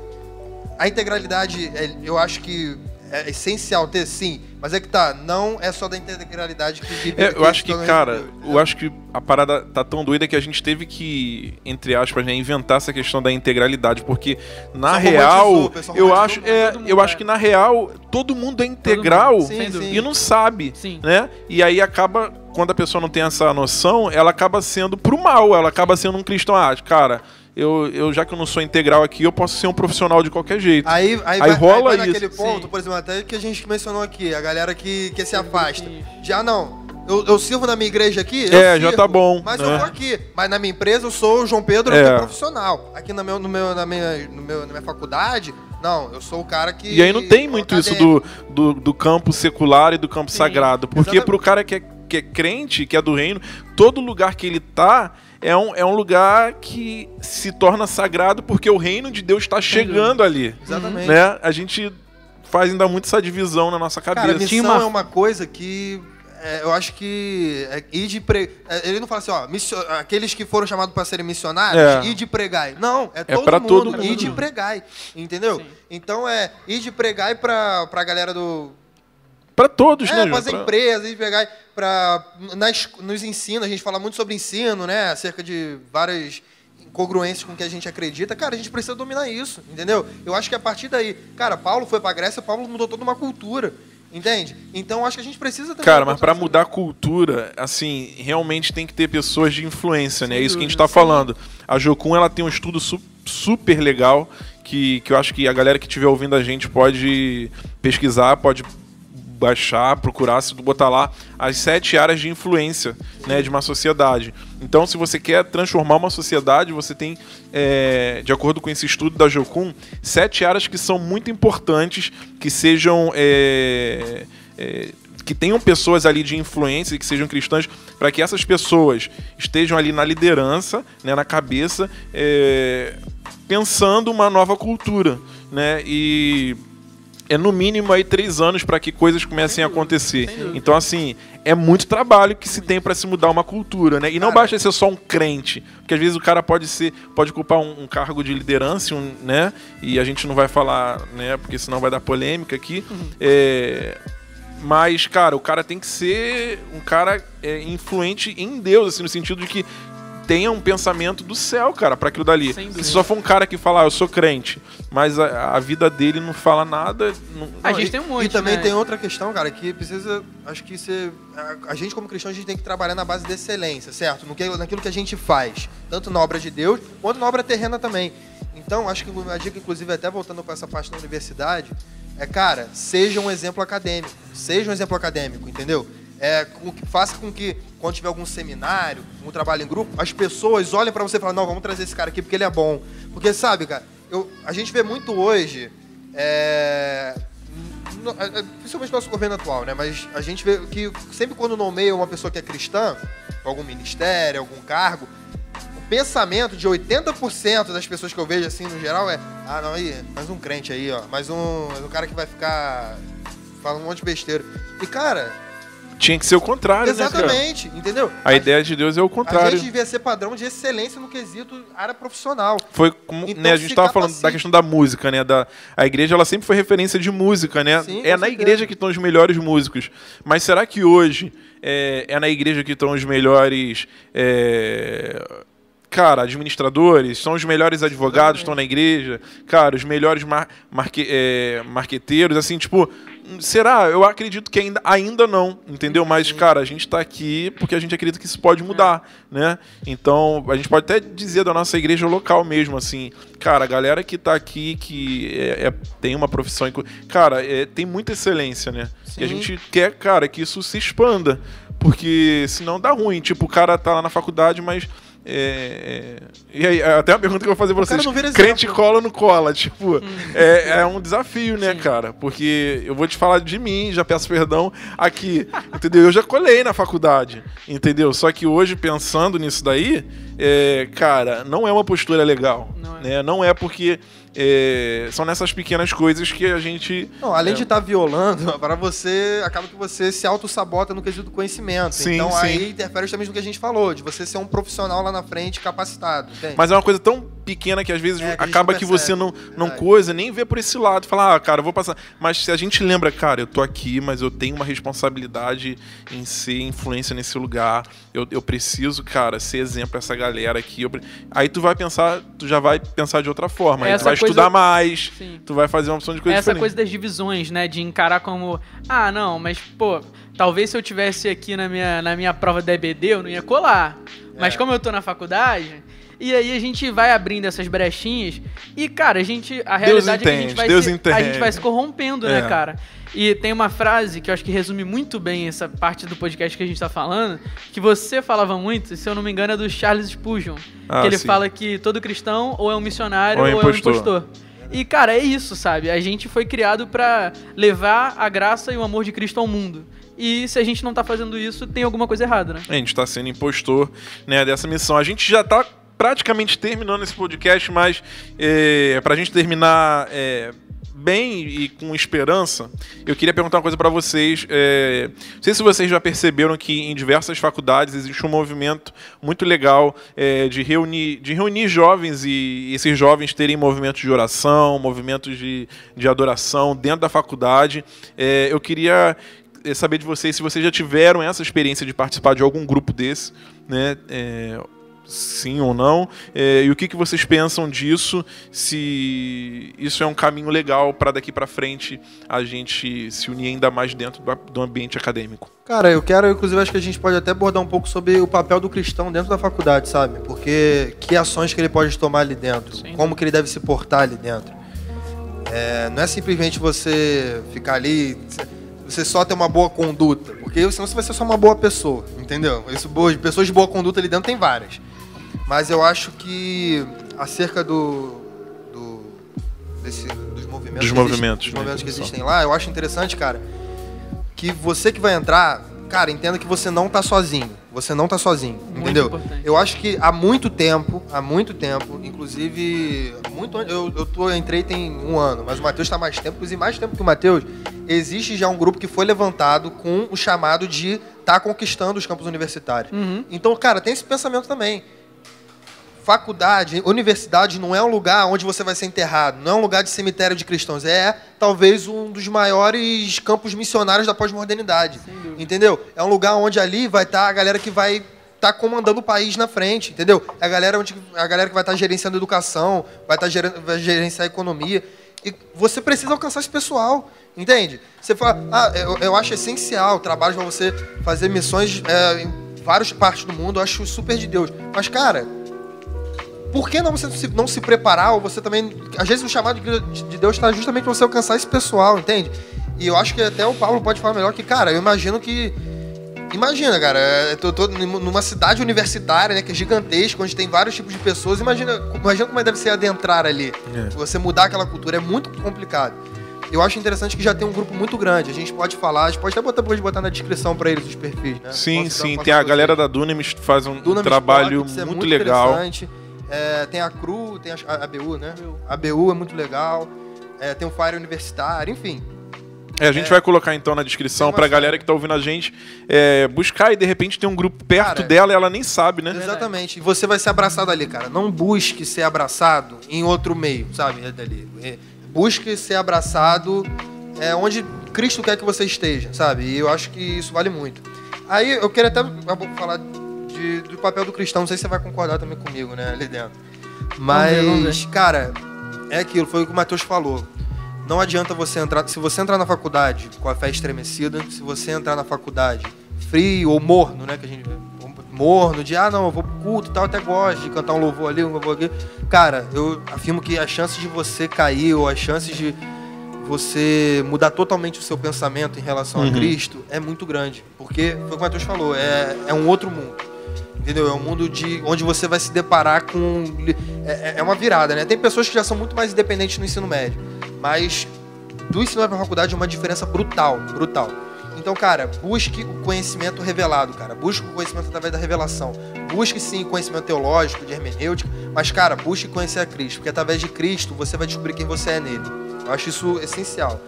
a integralidade, é, eu acho que é essencial ter sim, mas é que tá, não é só da integralidade que vive. É, eu acho que, cara, eu acho que a parada tá tão doida que a gente teve que, entre aspas, né, inventar essa questão da integralidade, porque na Só real, pessoal eu acho, é, mundo, eu é. acho que na real todo mundo é integral Sim, Sem sim. dúvida. e não sabe, Sim. né? E aí acaba quando a pessoa não tem essa noção, ela acaba sendo pro mal, ela acaba sendo um cristão, ah, cara, eu, eu já que eu não sou integral aqui, eu posso ser um profissional de qualquer jeito. Aí, aí, Aí vai, rola aí vai naquele isso. ponto, Sim. por exemplo, até que a gente mencionou aqui, a galera que, que se afasta. Já não. Eu, eu sirvo na minha igreja aqui? É, já sirvo, tá bom, Mas né? eu tô aqui. Mas na minha empresa eu sou o João Pedro, eu É. sou profissional. Aqui no meu, no meu, na, minha, no meu, na minha faculdade, não, eu sou o cara que. E aí não tem muito isso do, do, do campo secular e do campo Sim, sagrado. Porque exatamente. pro cara que é, que é crente, que é do reino, todo lugar que ele tá é um, é um lugar que se torna sagrado porque o reino de Deus está chegando ali. Exatamente. Né? A gente faz ainda muito essa divisão na nossa Cara, cabeça. missão Tinha uma- é uma coisa que é, eu acho que é, ir de pre... é, ele não fala assim, ó, missio- aqueles que foram chamados para serem missionários, É. ir de pregai. Não, é todo pra mundo, todo mundo. ir de pregai, entendeu? Sim. Então é ir de pregai pra, pra galera do Pra todos, né, é, João? para as Pra- empresas, pregai pra nas, nos ensinos, a gente fala muito sobre ensino, né, acerca de várias incongruências com o que a gente acredita. Cara, a gente precisa dominar isso, entendeu? Eu acho que a partir daí, cara, Paulo foi pra Grécia, Paulo mudou toda uma cultura. Entende? Então eu acho que a gente precisa também Cara, mas pra oportunidade. mudar a cultura, assim, realmente tem que ter pessoas de influência, né? É isso que a gente dúvida, tá falando. A Jocum, ela tem um estudo su- super legal que, que eu acho que a galera que estiver ouvindo a gente pode pesquisar, pode baixar, procurar, se tu botar lá as sete áreas de influência né, de uma sociedade. Então, se você quer transformar uma sociedade, você tem, é, de acordo com esse estudo da Jocum, sete áreas que são muito importantes, que sejam. é, é, que tenham pessoas ali de influência que sejam cristãs, para que essas pessoas estejam ali na liderança, né, na cabeça, é, pensando uma nova cultura, né? E é no mínimo aí três anos para que coisas comecem a acontecer. Então, assim, é muito trabalho que se tem para se mudar uma cultura, né? E não Cara, basta ser só um crente, porque às vezes o cara pode ser, pode ocupar um, um cargo de liderança, um, né? E a gente não vai falar, né? Porque senão vai dar polêmica aqui. É, mas, cara, o cara tem que ser um cara é, influente em Deus, assim, no sentido de que tenha um pensamento do céu, cara, para aquilo dali. Se só for um cara que fala, ah, eu sou crente, mas a, a vida dele não fala nada. não- A Não, gente e- tem um monte, E também né? tem outra questão, cara, que precisa. Acho que você. A, a gente, como cristão, a gente tem que trabalhar na base da excelência, certo? No que, naquilo que a gente faz. Tanto na obra de Deus, quanto na obra terrena também. Então, acho que a dica, inclusive, até voltando para essa parte da universidade, é, cara, seja um exemplo acadêmico. Seja um exemplo acadêmico, entendeu? É, faça com que, quando tiver algum seminário, um trabalho em grupo, as pessoas olhem para você e falem, não, vamos trazer esse cara aqui porque ele é bom. Porque, sabe, cara, eu, a gente vê muito hoje. É, é, é, principalmente no nosso governo atual, né? Mas a gente vê que sempre quando nomeia uma pessoa que é cristã, algum ministério, algum cargo, o pensamento de 80% das pessoas que eu vejo assim no geral é: ah, não, aí, mais um crente aí, ó, mais um, mais um cara que vai ficar falando um monte de besteira. E cara, Tinha que ser o contrário, né, exatamente, entendeu? A ideia de Deus é o a contrário. gente devia ser padrão de excelência no quesito área profissional. Foi como, Então né, a gente tava falando da questão da música, né? Da, a igreja ela sempre foi referência de música, né? Sim, é na certeza. igreja que estão os melhores músicos. Mas será que hoje é, é na igreja que estão os melhores. é, Cara, administradores, são os melhores advogados, estão na igreja, cara, os melhores mar, marque, é, marqueteiros, assim, tipo, será? Eu acredito que ainda, ainda não, entendeu? Mas, cara, a gente tá aqui porque a gente acredita que isso pode mudar, né? Então, a gente pode até dizer da nossa igreja local mesmo, assim, cara, a galera que tá aqui, que é- é- tem uma profissão, cara, é, tem muita excelência, né? E a Sim. gente quer, cara, que isso se expanda, porque senão dá ruim, tipo, o cara tá lá na faculdade, mas... é, é, E aí, até uma pergunta que eu vou fazer pra O vocês. não Crente cola ou não cola? Tipo, é, é um desafio, né, cara? Porque eu vou te falar de mim, já peço perdão aqui, entendeu? Eu já colei na faculdade, entendeu? Só que hoje, pensando nisso daí, é, cara, não é uma postura legal. Não é. Né? Não é porque é, são nessas pequenas coisas que a gente. Não, além É. de estar violando, para você, acaba que você se auto-sabota no quesito do conhecimento. Sim, então sim. aí interfere justamente no que a gente falou, de você ser um profissional lá na frente capacitado. entende? Mas é uma coisa tão pequena que às vezes É, que acaba não que você não, não Verdade. coisa, nem vê por esse lado. Fala, ah, cara, eu vou passar. Mas se a gente lembra, cara, eu tô aqui, mas eu tenho uma responsabilidade em ser influência nesse lugar. Eu, eu preciso, cara, ser exemplo pra essa galera aqui. Eu Aí tu vai pensar, tu já vai pensar de outra forma. Aí tu Essa vai coisa- estudar mais, Sim. tu vai fazer uma opção de coisa Essa diferente. coisa das divisões, né? De encarar como, ah, não, mas, pô, talvez se eu tivesse aqui na minha, na minha prova da EBD, eu não ia colar. Mas É. como eu tô na faculdade, E aí a gente vai abrindo essas brechinhas e, cara, a gente. A realidade é que a gente entende, vai Deus se, a entende. gente vai se corrompendo, né, É. cara? E tem uma frase que eu acho que resume muito bem essa parte do podcast que a gente tá falando, que você falava muito, se eu não me engano, é do Charles Spurgeon. Ah, que ele sim. fala que todo cristão ou é um missionário Ou ou é é um impostor. E, cara, é isso, sabe? A gente foi criado pra levar a graça e o amor de Cristo ao mundo. E se a gente não tá fazendo isso, tem alguma coisa errada, né? A gente está sendo impostor né, dessa missão. A gente já está praticamente terminando esse podcast, mas é, para a gente terminar é, bem e com esperança, eu queria perguntar uma coisa para vocês. É, não sei se vocês já perceberam que em diversas faculdades existe um movimento muito legal é, de, reunir, de reunir jovens e esses jovens terem movimentos de oração, movimentos de, de adoração dentro da faculdade. É, eu queria é, saber de vocês se vocês já tiveram essa experiência de participar de algum grupo desse, né? Sim ou não? É, e o que, que vocês pensam disso? Se isso é um caminho legal para daqui para frente a gente se unir ainda mais dentro do, do ambiente acadêmico? Cara, eu quero, inclusive, acho que a gente pode até abordar um pouco sobre o papel do cristão dentro da faculdade, sabe? Porque que ações que ele pode tomar ali dentro, Sim. como que ele deve se portar ali dentro. É, não é simplesmente você ficar ali, você só ter uma boa conduta, porque senão você vai ser só uma boa pessoa, entendeu? Isso, boas, pessoas de boa conduta ali dentro tem várias. Mas eu acho que acerca do, do desse- dos movimentos, Dos que movimentos, né, movimentos que existem lá, eu acho interessante, cara, que você que vai entrar, cara, entenda que você não tá sozinho. Você não tá sozinho, Muito entendeu? importante. Eu acho que há muito tempo, há muito tempo, inclusive, muito eu, eu, tô, eu entrei tem um ano, mas o Matheus está mais tempo, inclusive mais tempo que o Matheus, existe já um grupo que foi levantado com o chamado de estar tá conquistando os campos universitários. Uhum. Então, cara, tem esse pensamento também. Faculdade, universidade não é um lugar onde você vai ser enterrado, não é um lugar de cemitério de cristãos, é talvez um dos maiores campos missionários da pós-modernidade. Entendeu? É um lugar onde ali vai estar a galera que vai estar comandando o país na frente, entendeu? É a galera, onde, a galera que vai estar gerenciando a educação, vai estar gerenciando, vai gerenciar a economia. E você precisa alcançar esse pessoal, entende? Você fala, ah, eu, eu acho essencial trabalho para você fazer missões é, em várias partes do mundo, eu acho super de Deus. Mas, cara, por que não você se- não se preparar ou você também. Às vezes o chamado de de Deus está justamente para você alcançar esse pessoal, entende? E eu acho que até o Paulo pode falar melhor que, cara, eu imagino que. Imagina, cara, eu tô, tô numa cidade universitária, né, que é gigantesca, onde tem vários tipos de pessoas. Imagina, imagina como é deve ser adentrar ali. É. Você mudar aquela cultura é muito complicado. Eu acho interessante que já tem um grupo muito grande. A gente pode falar, a gente pode até botar, pode botar na descrição para eles os perfis, né? Sim, dar- sim. Tem a galera da Dunamis que faz um Dunamis trabalho Pockets é muito, legal. interessante. É, tem a CRU, tem a, a ABU, né? A ABU é muito legal. É, tem o Fire Universitário, enfim. É, a gente vai colocar então na descrição pra galera que tá ouvindo a gente é, buscar e de repente tem um grupo perto Cara, dela e ela nem sabe, né? Exatamente. E você vai ser abraçado ali, cara. Não busque ser abraçado em outro meio, sabe? É dali. É, Busque ser abraçado é, onde Cristo quer que você esteja, sabe? E eu acho que isso vale muito. Aí eu queria até falar de- do papel do cristão. Não sei se você vai concordar também comigo, né? Ali dentro. Mas, ver, vamos ver. cara, é aquilo. Foi o que o Matheus falou. Não adianta você entrar. Se você entrar na faculdade com a fé estremecida, se você entrar na faculdade frio ou morno, né? Que a gente vê. Morno, de ah, não, eu vou pro culto e tal, até gosto de cantar um louvor ali, um louvor aqui. Cara, eu afirmo que as chances de você cair ou as chances de você mudar totalmente o seu pensamento em relação Uhum. a Cristo é muito grande. Porque, foi o que o Matheus falou, é, é um outro mundo. Entendeu? É um mundo de onde você vai se deparar com. É, é- é uma virada, né? Tem pessoas que já são muito mais independentes no ensino médio. Mas do ensino médio pra faculdade é uma diferença brutal, brutal. Então, cara, busque o conhecimento revelado, cara. Busque o conhecimento através da revelação. Busque sim conhecimento teológico, de hermenêutica, mas, cara, busque conhecer a Cristo, porque através de Cristo você vai descobrir quem você é nele. Eu acho isso essencial.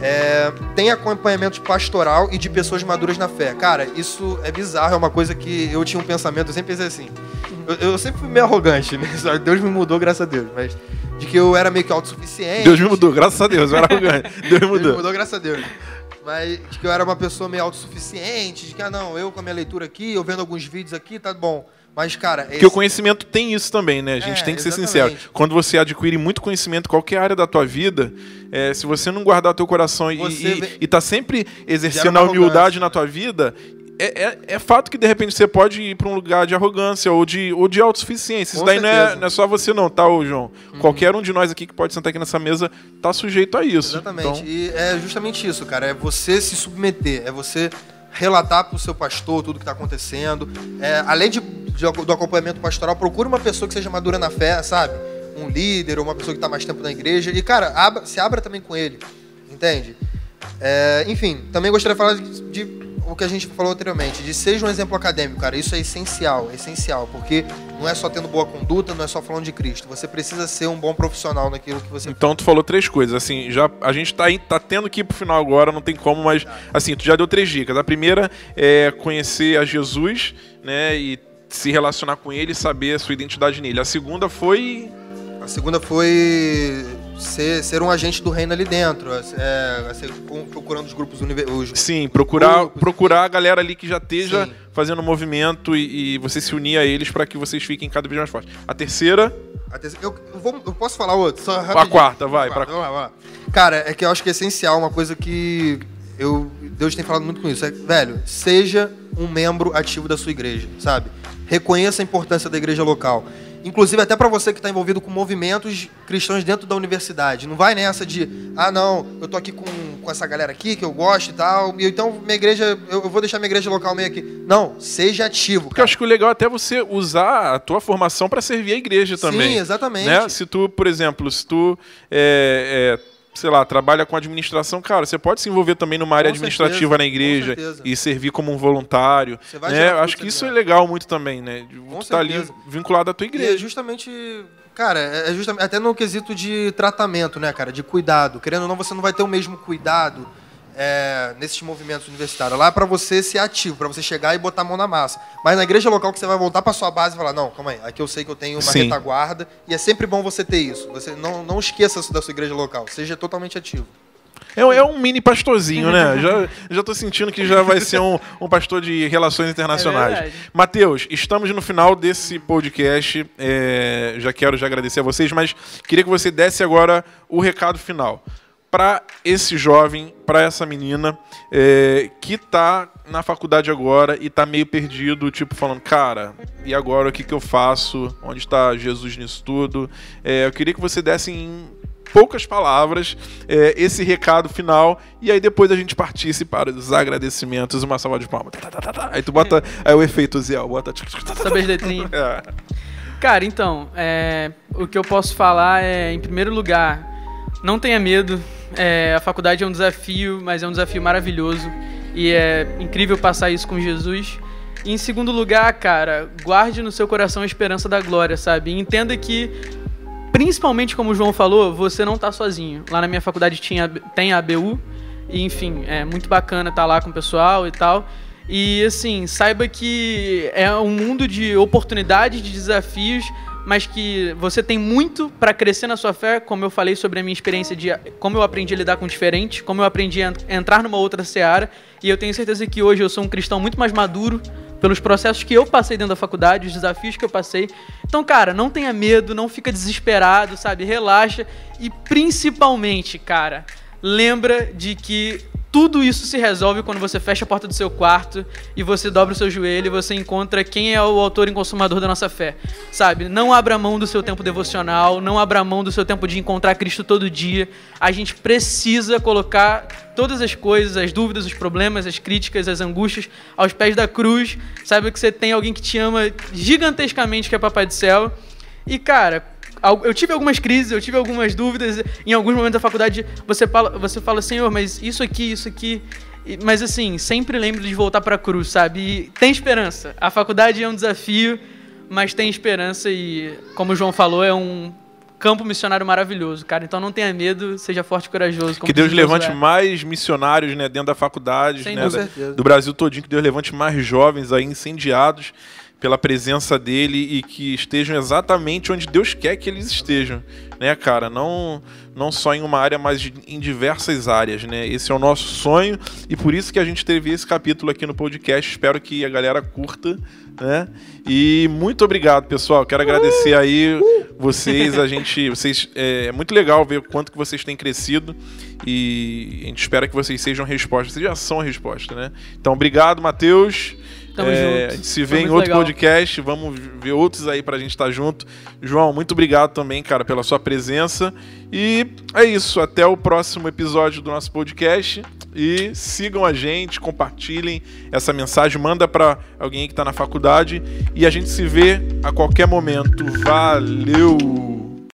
É, tem acompanhamento pastoral e de pessoas maduras na fé. Cara, isso é bizarro, é uma coisa que eu tinha um pensamento, eu sempre pensei assim. Eu, eu sempre fui meio arrogante, né? Deus me mudou, graças a Deus. Mas de que eu era meio que autossuficiente. Deus me mudou, graças a Deus, eu era arrogante. Deus me Deus me mudou. mudou, graças a Deus. Mas de que eu era uma pessoa meio autossuficiente, de que, ah, não, eu com a minha leitura aqui, eu vendo alguns vídeos aqui, tá bom. Mas, cara, Porque o conhecimento tem isso também, né? A gente É, tem que ser exatamente. sincero. Quando você adquire muito conhecimento, qualquer área da tua vida, é, se você não guardar teu coração e, Você e, e tá sempre exercendo a humildade na tua vida, é, é, é fato que de repente você pode ir para um lugar de arrogância ou de, ou de autossuficiência. Isso Com daí não é, não é só você, não, tá, ô João? Qualquer um de nós aqui que pode sentar aqui nessa mesa tá sujeito a isso. Exatamente. Então, E é justamente isso, cara. É você se submeter, é você relatar pro seu pastor tudo que tá acontecendo. É, além de, de- do acompanhamento pastoral, procure uma pessoa que seja madura na fé, sabe? Um líder ou uma pessoa que tá mais tempo na igreja. E, cara, abra- se abra também com ele. Entende? É, enfim, também gostaria de falar de, de o que a gente falou anteriormente, de seja um exemplo acadêmico, cara. Isso é essencial, é essencial, porque não é só tendo boa conduta, não é só falando de Cristo. Você precisa ser um bom profissional naquilo que você Então tu falou três coisas, assim, já a gente tá, tá tendo que ir pro final agora, não tem como, mas assim, tu já deu três dicas. A primeira é conhecer a Jesus, né, e se relacionar com ele, e saber a sua identidade nele. A segunda foi A segunda foi ser, ser um agente do reino ali dentro, é, ser, procurando os grupos univer- os, sim, procurar Grupos, procurar a galera ali que já esteja Sim. fazendo movimento e, e você se unir a eles para que vocês fiquem cada vez mais fortes. A terceira, a terceira- eu, eu vou- eu posso falar outro? Só a quarta, vai, pra, Vamos lá, vamos lá. Cara, é que eu acho que é essencial, uma coisa que eu, Deus tem falado muito com isso. É, velho, seja um membro ativo da sua igreja, sabe? Reconheça a importância da igreja local. Inclusive, até para você que está envolvido com movimentos cristãos dentro da universidade. Não vai nessa de, ah, não, eu tô aqui com, com essa galera aqui que eu gosto e tal, e então minha igreja, eu, eu vou deixar minha igreja local meio aqui. Não, seja ativo. porque eu acho que o legal é até você usar a tua formação para servir a igreja também. Sim, exatamente. né? Se tu, por exemplo, se tu, é, é, sei lá, trabalha com administração, cara, você pode se envolver também numa área Com administrativa certeza, na igreja e servir como um voluntário. Você né? acho que isso é legal muito também, né? Tu tá ali vinculado à tua E é igreja. justamente, cara, é justamente até no quesito de tratamento, né, cara, de cuidado. Querendo ou não, você não vai ter o mesmo cuidado é, nesses movimentos universitários. Lá é pra você ser ativo, pra você chegar e botar a mão na massa. Mas na igreja local que você vai voltar pra sua base e falar, não, calma aí, aqui eu sei que eu tenho uma Sim. retaguarda e é sempre bom você ter isso. Você não, não esqueça da sua igreja local, seja totalmente ativo. É, é um mini pastorzinho, né? já, já tô sentindo que já vai ser um, um pastor de relações internacionais. verdade. Matheus, estamos no final desse podcast. é, já quero já agradecer a vocês, mas queria que você desse agora o recado final para esse jovem, para essa menina é, que tá na faculdade agora e tá meio perdido, tipo falando, cara, e agora o que, que eu faço? Onde está Jesus nisso tudo? É, eu queria que você desse em poucas palavras é, esse recado final e aí depois a gente partisse para os agradecimentos, uma salva de palmas. Aí tu bota aí o efeito Zé, bota. Sabe as letrinhas? É. Cara, então, é, o que eu posso falar é, em primeiro lugar, não tenha medo. É, a faculdade é um desafio, mas é um desafio maravilhoso. E é incrível passar isso com Jesus. E em segundo lugar, cara, guarde no seu coração a esperança da glória, sabe? E entenda que, principalmente como o João falou, você não tá sozinho. Lá na minha faculdade tinha, tem a ABU, e enfim, é muito bacana estar lá com o pessoal e tal. E assim, saiba que é um mundo de oportunidades, de desafios, mas que você tem muito para crescer na sua fé, como eu falei sobre a minha experiência de como eu aprendi a lidar com o diferente, como eu aprendi a entrar numa outra seara, e eu tenho certeza que hoje eu sou um cristão muito mais maduro pelos processos que eu passei dentro da faculdade, os desafios que eu passei. Então, cara, não tenha medo, não fica desesperado, sabe? Relaxa e principalmente, cara, lembra de que tudo isso se resolve quando você fecha a porta do seu quarto e você dobra o seu joelho e você encontra quem é o autor e consumador da nossa fé. Sabe? Não abra mão do seu tempo devocional, não abra mão do seu tempo de encontrar Cristo todo dia. A gente precisa colocar todas as coisas, as dúvidas, os problemas, as críticas, as angústias aos pés da cruz. Saiba que você tem alguém que te ama gigantescamente, que é Papai do Céu. E, cara, eu tive algumas crises, eu tive algumas dúvidas. Em alguns momentos da faculdade, você fala, você fala Senhor, mas isso aqui, isso aqui. Mas assim, sempre lembre de voltar para a cruz, sabe? E tem esperança. A faculdade é um desafio, mas tem esperança e, como o João falou, é um campo missionário maravilhoso, cara. Então não tenha medo, seja forte e corajoso. Que Deus diz levante Josué. mais missionários né, dentro da faculdade, né, do Brasil todinho, que Deus levante mais jovens aí incendiados pela presença dele e que estejam exatamente onde Deus quer que eles estejam, né, cara? Não, não só em uma área, mas em diversas áreas, né? Esse é o nosso sonho e por isso que a gente teve esse capítulo aqui no podcast. Espero que a galera curta, né? E muito obrigado, pessoal. Quero agradecer aí vocês, a gente, vocês é muito legal ver o quanto que vocês têm crescido e a gente espera que vocês sejam respostas. Vocês já são a resposta, né? Então, obrigado, Matheus. Tamo É, junto. a gente se Foi vê em muito outro legal. podcast. Vamos ver outros aí pra gente estar junto. João, muito obrigado também, cara, pela sua presença. E é isso. Até o próximo episódio do nosso podcast. E sigam a gente, compartilhem essa mensagem, manda pra alguém que tá na faculdade. E a gente se vê a qualquer momento. Valeu!